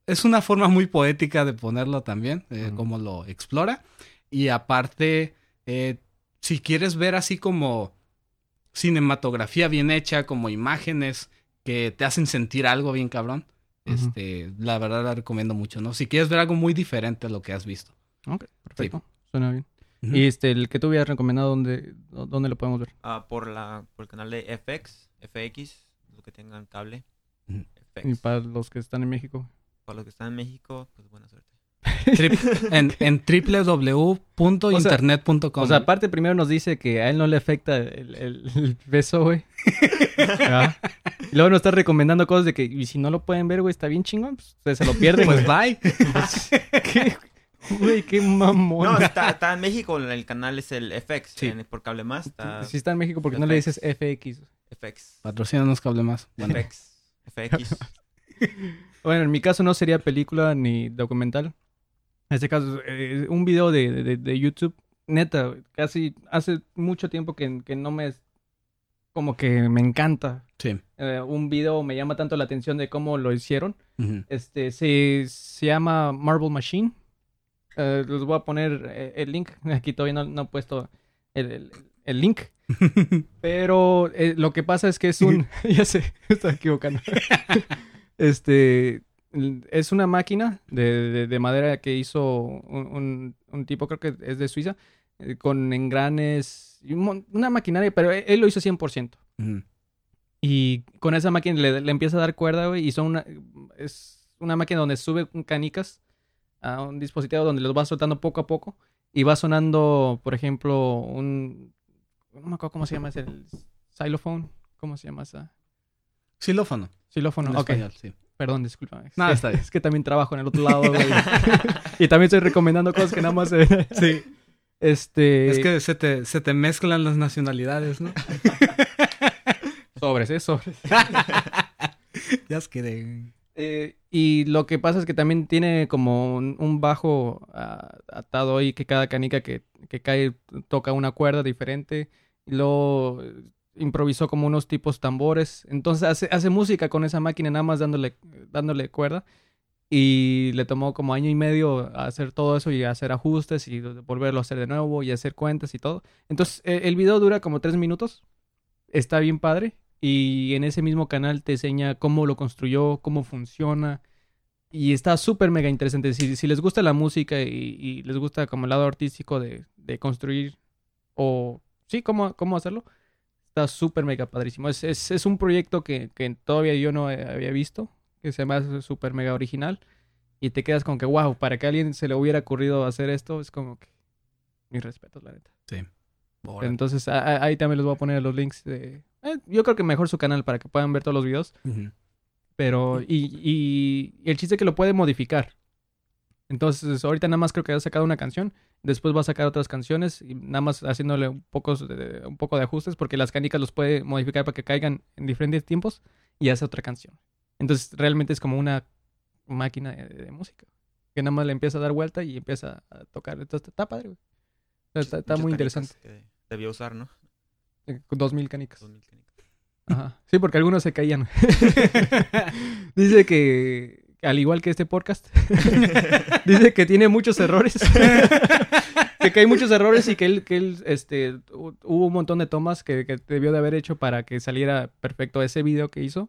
es una forma muy poética de ponerlo también, eh, como lo explora. Y aparte, eh, si quieres ver así como cinematografía bien hecha, como imágenes que te hacen sentir algo bien cabrón, este, la verdad la recomiendo mucho, ¿no? Si quieres ver algo muy diferente a lo que has visto. Ok, perfecto. Suena bien. Y este, el que tú hubieras recomendado, ¿dónde, dónde lo podemos ver? Ah, por, la, por el canal de FX, FX, los que tengan cable. Y FX. para los que están en México. Para los que están en México, pues buena suerte. Trip- en, en www.internet.com. O sea, aparte primero nos dice que a él no le afecta el, el- el beso, güey. Ah. Y luego nos está recomendando cosas de que, y si no lo pueden ver, güey, está bien chingón, pues se lo pierden, pues bye. ¿Qué? Güey, qué mamón. No, está, está en México, el canal es el FX, Sí. en- por cable más, está Si está en México, porque no le dices FX? FX. Patrocínanos cable más. Bueno, FX. FX. Bueno, en mi caso no sería película ni documental. En este caso, eh, un video de, de- de YouTube, neta, casi hace mucho tiempo que, que no me... Como que me encanta. sí. Eh, un video me llama tanto la atención de cómo lo hicieron. Este, se, se llama Marble Machine. Eh, les voy a poner eh, el link. Aquí todavía no, no he puesto el, el- el link. Pero eh, lo que pasa es que es un... ya sé, estoy equivocando. este... Es una máquina de, de- de madera que hizo un, un- un tipo, creo que es de Suiza, eh, con engranes, una maquinaria, pero él, él lo hizo 100%. Ujú. Y con esa máquina le, le empieza a dar cuerda, güey. Y son una. Es una máquina donde sube canicas a un dispositivo donde los va soltando poco a poco. Y va sonando, por ejemplo, un. No me acuerdo cómo se llama ese. El xylophone. ¿Cómo se llama esa? Xilófono. Xilófono. en Ok. español, sí. Perdón, disculpa. Es, No, está bien. es que también trabajo en el otro lado, güey. y también estoy recomendando cosas que nada más. eh, Sí. Este. Es que se te, se te mezclan las nacionalidades, ¿no? Sobres, ¿eh? Sobres. ya es que de... Eh, y lo que pasa es que también tiene como un, bajo ah, atado ahí que cada canica que, que cae toca una cuerda diferente. Y luego eh, improvisó como unos tipos tambores. Entonces hace, música con esa máquina nada más dándole, dándole cuerda. Y le tomó como año y medio hacer todo eso y hacer ajustes y volverlo a hacer de nuevo y hacer cuentas y todo. Entonces eh, el video dura como tres minutos. Está bien padre. Y en ese mismo canal te enseña cómo lo construyó, cómo funciona. Y está súper mega interesante. Si, si les gusta la música y, y les gusta como el lado artístico de, de construir o sí, cómo, cómo hacerlo, está súper mega padrísimo. Es, es, es un proyecto que, que todavía yo no había visto, que se hace súper mega original. Y te quedas como que, wow, para que a alguien se le hubiera ocurrido hacer esto, es como que mis respetos, la neta. Sí. Entonces ahí también les voy a poner los links de... eh, yo creo que mejor su canal para que puedan ver todos los videos. Pero... Y, y, el chiste es que lo puede modificar. Entonces, ahorita nada más creo que ha sacado una canción, después va a sacar otras canciones y nada más haciéndole un poco de, un poco de ajustes porque las canicas los puede modificar para que caigan en diferentes tiempos y hace otra canción. Entonces, realmente es como una máquina de, de música que nada más le empieza a dar vuelta y empieza a tocar. Entonces, está padre, güey. Está, muy interesante. Debió usar, ¿no? Dos mil canicas. Dos mil canicas. Ajá. Sí, porque algunos se caían. Dice que, al igual que este podcast, dice que tiene muchos errores. que hay muchos errores y que él, que él este, hu- hubo un montón de tomas que, que debió de haber hecho para que saliera perfecto ese video que hizo.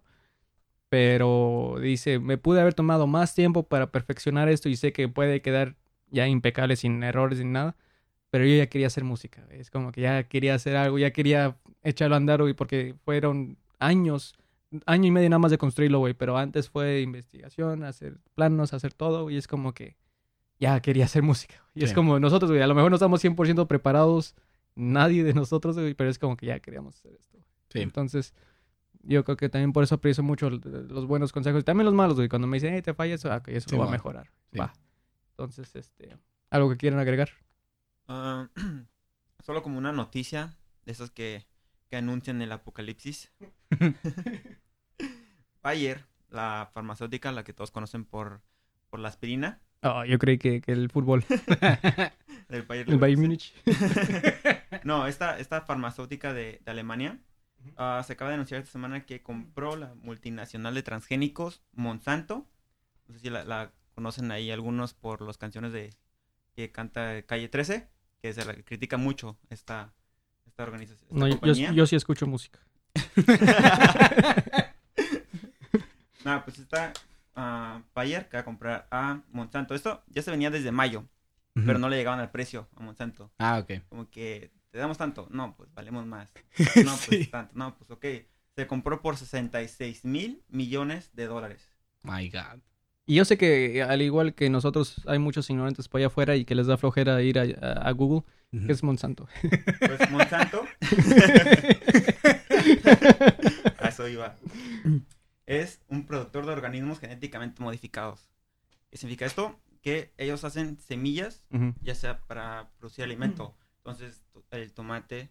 Pero dice, me pude haber tomado más tiempo para perfeccionar esto y sé que puede quedar ya impecable sin errores ni nada. Pero yo ya quería hacer música. Es como que ya quería hacer algo, ya quería echarlo a andar, güey, porque fueron años, año y medio nada más de construirlo, güey. Pero antes fue investigación, hacer planos, hacer todo, y es como que ya quería hacer música. Y es como nosotros, güey, a lo mejor no estamos 100% preparados, nadie de nosotros, güey, pero es como que ya queríamos hacer esto. Sí. Entonces, yo creo que también por eso aprecio mucho los buenos consejos. y También los malos, güey. Cuando me dicen, hey, te fallas, ah, ok, eso Sí, lo va a mejorar. Va. Entonces, este, algo que quieran agregar. Ah, solo como una noticia de esas que, que anuncian el apocalipsis. Bayer, la farmacéutica, la que todos conocen por, por la aspirina, Ah, yo creí que, que el fútbol, del Bayer el Bayern. Múnich. No, esta, esta farmacéutica de, de Alemania ah, se acaba de anunciar esta semana que compró la multinacional de transgénicos Monsanto. No sé si la, la conocen ahí algunos por las canciones de que canta Calle 13, que se la critica mucho esta, esta organización. esta No, yo, sí escucho música. Nada, pues está ah, Bayer que va a comprar a Monsanto. Esto ya se venía desde mayo, pero no le llegaban al precio a Monsanto. Ah, ok. Como que, ¿te damos tanto? No, pues valemos más. No, pues tanto. No, pues ok. Se compró por 66 mil millones de dólares. My God. Y yo sé que, al igual que nosotros, hay muchos ignorantes por allá afuera y que les da flojera ir a, a- a Google, que es Monsanto. Pues Monsanto, a eso iba. Es un productor de organismos genéticamente modificados. ¿Qué significa esto? Que ellos hacen semillas Ujú. ya sea para producir alimento. Entonces, to- el tomate,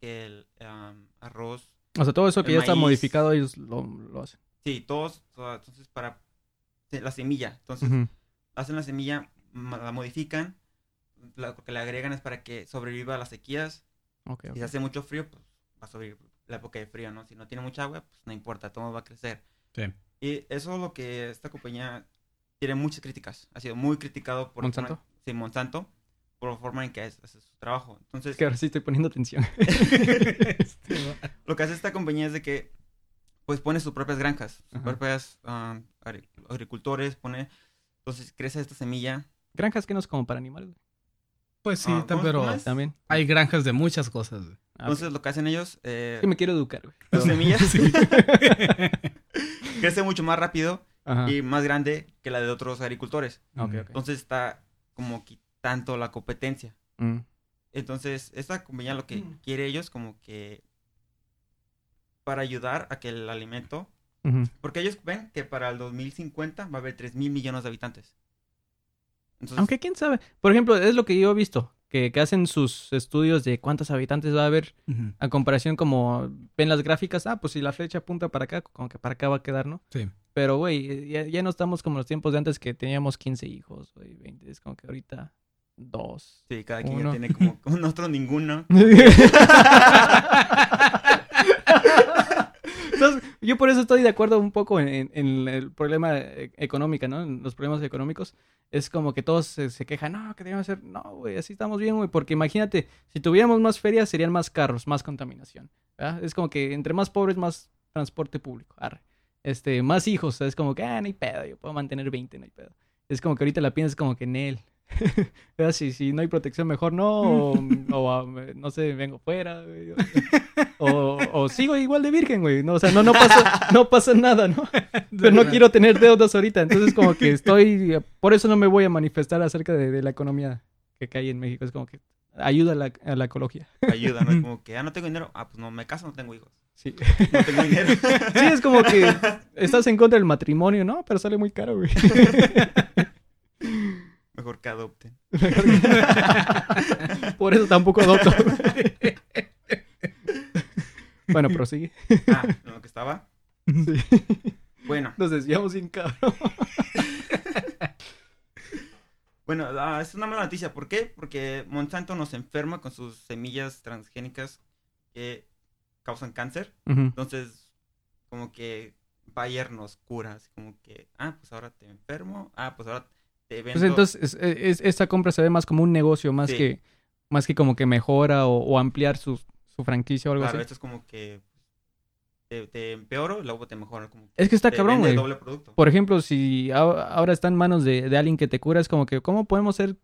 el am, arroz, O sea, todo eso que ya está maíz. modificado, ellos lo, lo hacen. sí, todos, entonces para la semilla. Entonces, Ujú. hacen la semilla, la modifican, lo que le agregan es para que sobreviva a las sequías. Ok, ok. Si hace mucho frío, pues va a sobrevivir la época de frío, ¿no? Si no tiene mucha agua, pues no importa, todo va a crecer. Sí. Y eso es lo que esta compañía tiene muchas críticas. Ha sido muy criticado por... ¿Monsanto? forma- sí, Monsanto, por la forma en que hace hace su trabajo. Entonces, Es que ahora sí estoy poniendo atención. lo que hace esta compañía es de que pues pone sus propias granjas, sus propias agri- agricultores, pone entonces crece esta semilla. Granjas que no es como para animales. güey. Pues sí, Ah, ta- ¿cómo- pero? También. hay granjas de muchas cosas. güey. Ah, Entonces lo que hacen ellos eh, que me quiero educar, güey. sus semillas Sí. crece mucho más rápido Ajá. y más grande que la de otros agricultores. Ok, ok. Entonces está como quitando la competencia. Mm. Entonces, esta compañía lo que quiere ellos como que para ayudar a que el alimento, porque ellos ven que para el 2050 va a haber 3 mil millones de habitantes. Entonces, Aunque quién sabe. Por ejemplo, es lo que yo he visto. Que, que hacen sus estudios de cuántos habitantes va a haber. A comparación como ven las gráficas. Ah, pues si la flecha apunta para acá, como que para acá va a quedar, ¿no? Sí. Pero, güey, ya, ya no estamos como los tiempos de antes que teníamos 15 hijos, güey, 20. Es como que ahorita dos. sí, cada quien ya tiene como nosotros ninguno. Entonces, yo por eso estoy de acuerdo un poco en, el problema eh, económico, ¿no? En los problemas económicos. Es como que todos se, quejan, no, que debemos hacer, no, güey, así estamos bien, güey. Porque imagínate, si tuviéramos más ferias, serían más carros, más contaminación. ¿verdad? Es como que entre más pobres, más transporte público. Este, más hijos, es como que, ah, no hay pedo, yo puedo mantener 20, no hay pedo. Es como que ahorita la piensas como que en él. Si, si no hay protección, mejor no. O, o, ah, no sé, vengo fuera. güey. O, o sigo igual de virgen, güey. No, o sea, no, no, pasa, no pasa nada, ¿no? Pero no quiero tener deudas ahorita. Entonces, como que estoy. Por eso no me voy a manifestar acerca de, de la economía que cae en México. Es como que ayuda a la, a la ecología. Ayuda, ¿no? Es como que, ah, no tengo dinero. Ah, pues no, me caso, no tengo hijos. Sí. No tengo dinero. Sí, es como que estás en contra del matrimonio, ¿no? Pero sale muy caro, güey. Mejor que adopten. Por eso tampoco adopto. bueno, prosigue. Ah, en lo que estaba. Sí. Bueno, Nos desviamos sin cabrón. bueno, ah, es una mala noticia. ¿Por qué? Porque Monsanto nos enferma con sus semillas transgénicas que causan cáncer. Entonces, como que Bayer nos cura. Así como que, ah, pues ahora te enfermo. Ah, pues ahora te vendo. Pues entonces, es- es- esta compra se ve más como un negocio, más Sí. que más que como que mejora o, o ampliar su, su franquicia o algo claro, así. esto es como que te, te empeoro y luego te mejora. Como que Es que está te cabrón, güey. Por ejemplo, si a- ahora está en manos de, de alguien que te cura, es como que, ¿cómo podemos ser?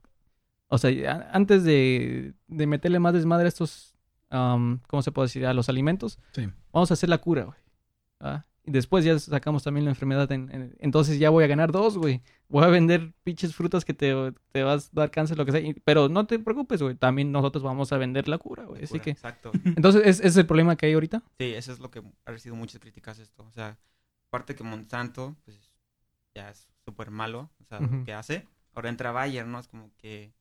O sea, a- antes de, de meterle más desmadre a estos, ¿cómo se puede decir? A los alimentos, Sí. vamos a hacer la cura, güey. ¿Ah? Y después ya sacamos también la enfermedad. en- en- entonces ya voy a ganar dos, güey. Voy a vender pinches frutas que te, te vas a dar cáncer, lo que sea. y- pero no te preocupes, güey. También nosotros vamos a vender la cura, güey. Así que... Exacto. Entonces, ¿es, es el problema que hay ahorita? Sí, eso es lo que ha recibido muchas críticas esto. O sea, aparte que Monsanto, pues ya es súper malo, o sea, lo que hace. Ahora entra Bayer, ¿no? Es como que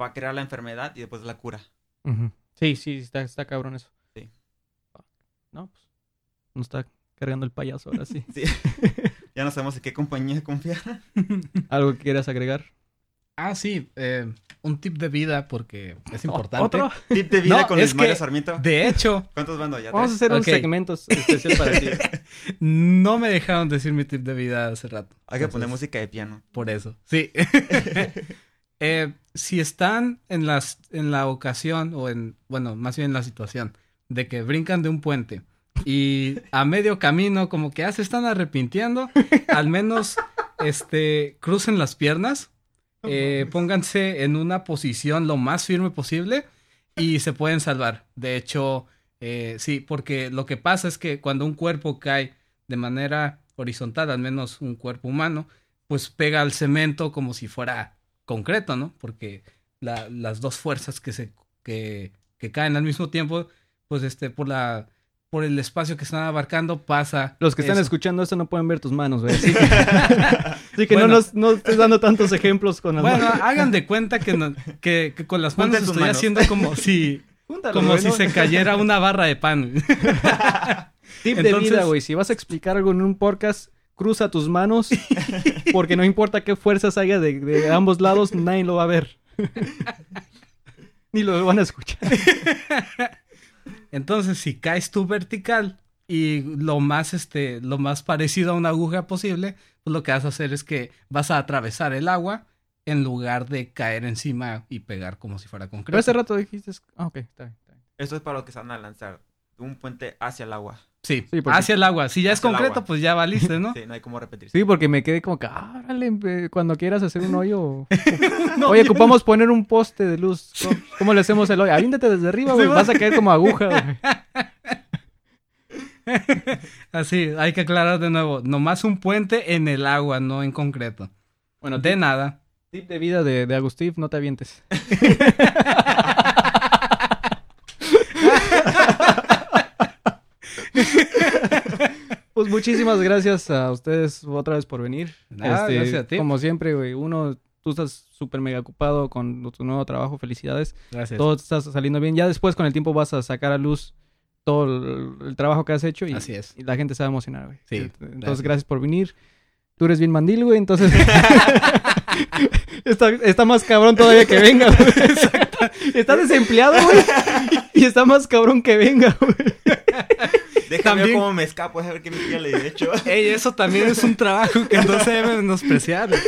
va a crear la enfermedad y después la cura. Sí, sí, está, está cabrón eso. Sí. No, pues. No está cargando el payaso ahora sí. Sí. ya no sabemos en qué compañía confiar. ¿Algo que quieras agregar? Ah, sí, eh, un tip de vida porque es importante. ¿Otro? Tip de vida No, con el Mario Sarmiento. De hecho, ¿Cuántos van ya? Vamos a hacer un Ok. segmento especial para ti. no me dejaron decir mi tip de vida hace rato. Hay que poner música de piano. Por eso, sí. Eh, si están en, las, en la ocasión, o en, bueno, más bien en la situación, de que brincan de un puente y a medio camino como que ya se están arrepintiendo, al menos este, crucen las piernas, eh, pónganse en una posición lo más firme posible y se pueden salvar. De hecho, eh, sí, porque lo que pasa es que cuando un cuerpo cae de manera horizontal, al menos un cuerpo humano, pues pega al cemento como si fuera concreto, ¿no? Porque la- las dos fuerzas que se que, que caen al mismo tiempo, pues este por la por el espacio que están abarcando pasa. Los que están escuchando esto no pueden ver tus manos, güey. Así que, así que no, Bueno. nos, no estés dando tantos ejemplos con las Bueno, manos. hagan de cuenta que, no- que, que con las manos estoy manos. haciendo como si Júntalo, como güey, si ¿no? se cayera una barra de pan. Tip de Entonces- vida, güey. Si vas a explicar algo en un podcast, cruza tus manos. Porque no importa qué fuerzas haya de, de ambos lados, nadie lo va a ver. Ni lo van a escuchar. Entonces, si caes tú vertical y lo más, este, lo más parecido a una aguja posible, pues lo que vas a hacer es que vas a atravesar el agua en lugar de caer encima y pegar como si fuera Pero concreto. hace rato dijiste... Ah, ok, está bien. está bien. Esto es para los que se van a lanzar un puente hacia el agua. Sí, Sí, porque- hacia el agua. Si ya es concreto, pues ya valiste, ¿no? Sí, no hay como repetirse. Sí, porque me quedé como que, ah, órale, cuando quieras hacer un hoyo. Oye, ocupamos poner un poste de luz. ¿Cómo, cómo le hacemos el hoyo? Aviéntate desde arriba, güey. Sí. Vas a caer como aguja, güey. Así, hay que aclarar de nuevo. Nomás un puente en el agua, no en concreto. Bueno, De tip, nada. tip de vida de, de Agustín, no te avientes. Pues muchísimas gracias a ustedes otra vez por venir. Nada, Este, gracias a ti. Como siempre, güey, uno, tú estás súper mega ocupado con tu nuevo trabajo, felicidades. Gracias. Todo está saliendo bien. Ya después con el tiempo vas a sacar a luz todo el, el trabajo que has hecho y, Así es. y la gente se va a emocionar, güey. Sí, Entonces, gracias. gracias. por venir. Tú eres bien mandil, güey, entonces... está, está más cabrón todavía que venga, güey. Está desempleado, güey. Y está más cabrón que venga, güey. Déjame ver También- cómo me escapo, a ver qué me le he hecho. Ey, eso también es un trabajo que no se debe menospreciar.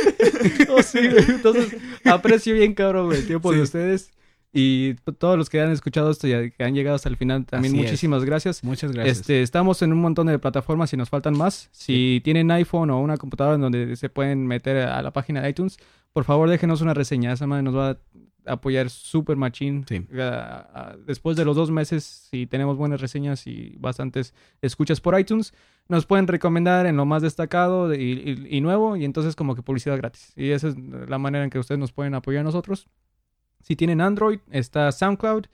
Oh, sí, güey. Entonces, aprecio bien, cabrón, el tiempo de ustedes. Y t- todos los que han escuchado esto y que han llegado hasta el final, también Así es. muchísimas gracias. Muchas gracias. Este, estamos en un montón de plataformas y nos faltan más. Si tienen iPhone o una computadora en donde se pueden meter a la página de iTunes, por favor déjenos una reseña. Esa madre nos va a apoyar. Sí. Ah, ah, después de los dos meses, si tenemos buenas reseñas y bastantes escuchas por iTunes, nos pueden recomendar en lo más destacado y, y- y nuevo y entonces como que publicidad gratis. Y esa es la manera en que ustedes nos pueden apoyar a nosotros. Si tienen Android, está SoundCloud.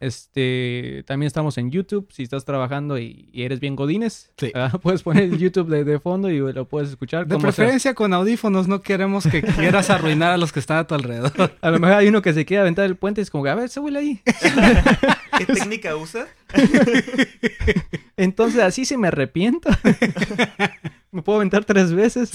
Este, también estamos en YouTube. Si estás trabajando y, y eres bien godines, Sí. ah, puedes poner el YouTube de, de fondo y lo puedes escuchar. De como sea. preferencia con audífonos, no queremos que quieras arruinar a los que están a tu alrededor. A lo mejor hay uno que se quiere aventar el puente y es como, que, a ver, súbele ahí. ¿Qué técnica usas? Entonces, así se me arrepiento. me puedo aventar tres veces.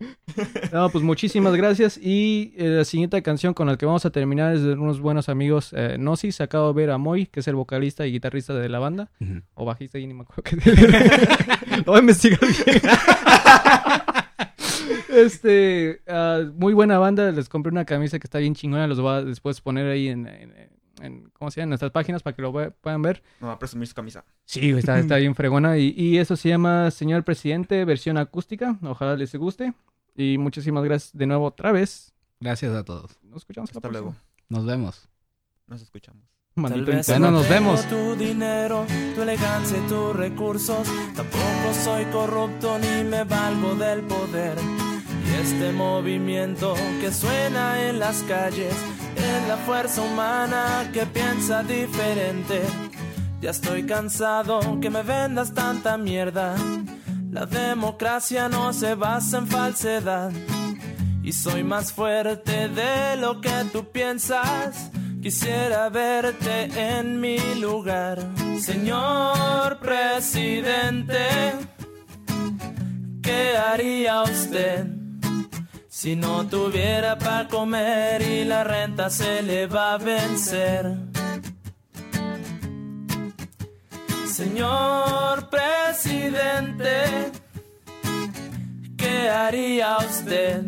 no, pues muchísimas gracias. Y eh, la siguiente canción con la que vamos a terminar es de unos buenos amigos, eh, Gnosis. Acabo de ver a Moy, que es el vocalista y guitarrista de la banda. O bajista, y ni me acuerdo qué. Lo voy a investigar bien. este, ah, muy buena banda. Les compré una camisa que está bien chingona. Los voy a después poner ahí en, en- en- ¿cómo se llama? En nuestras páginas para que lo ve- puedan ver. No va a presumir su camisa. Sí, está, está bien fregona. Y, y eso se llama Señor Presidente, versión acústica. Ojalá les guste. Y muchísimas gracias de nuevo otra vez. Gracias a todos. Nos escuchamos la Hasta luego. próxima. Nos vemos. Nos escuchamos. Maldito. Bueno, nos vemos. Tu dinero, tu elegancia y tus recursos. Tampoco soy corrupto ni me valgo del poder. Este movimiento que suena en las calles es la fuerza humana que piensa diferente. Ya estoy cansado que me vendas tanta mierda. La democracia no se basa en falsedad. Y soy más fuerte de lo que tú piensas. Quisiera verte en mi lugar. Señor presidente, ¿qué haría usted si no tuviera para comer y la renta se le va a vencer? Señor presidente, ¿qué haría usted?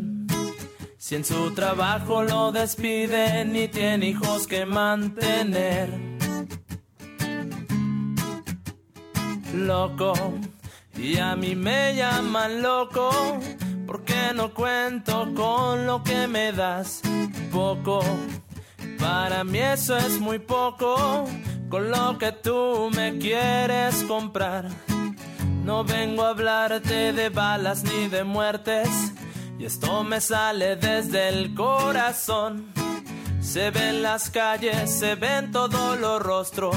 Si en su trabajo lo despiden y tiene hijos que mantener. Loco, y a mí me llaman loco, porque no cuento con lo que me das. Poco, para mí eso es muy poco, con lo que tú me quieres comprar. No vengo a hablarte de balas ni de muertes. Y esto me sale desde el corazón. Se ven las calles, se ven todos los rostros.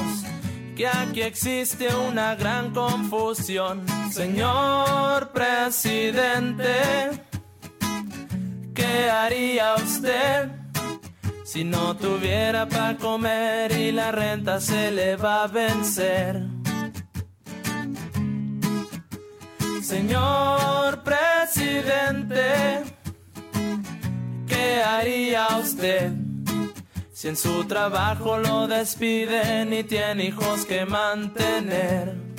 Que aquí existe una gran confusión. Señor presidente, ¿qué haría usted si no tuviera para comer y la renta se le va a vencer? Señor presidente, ¿qué haría usted si en su trabajo lo despiden y tiene hijos que mantener?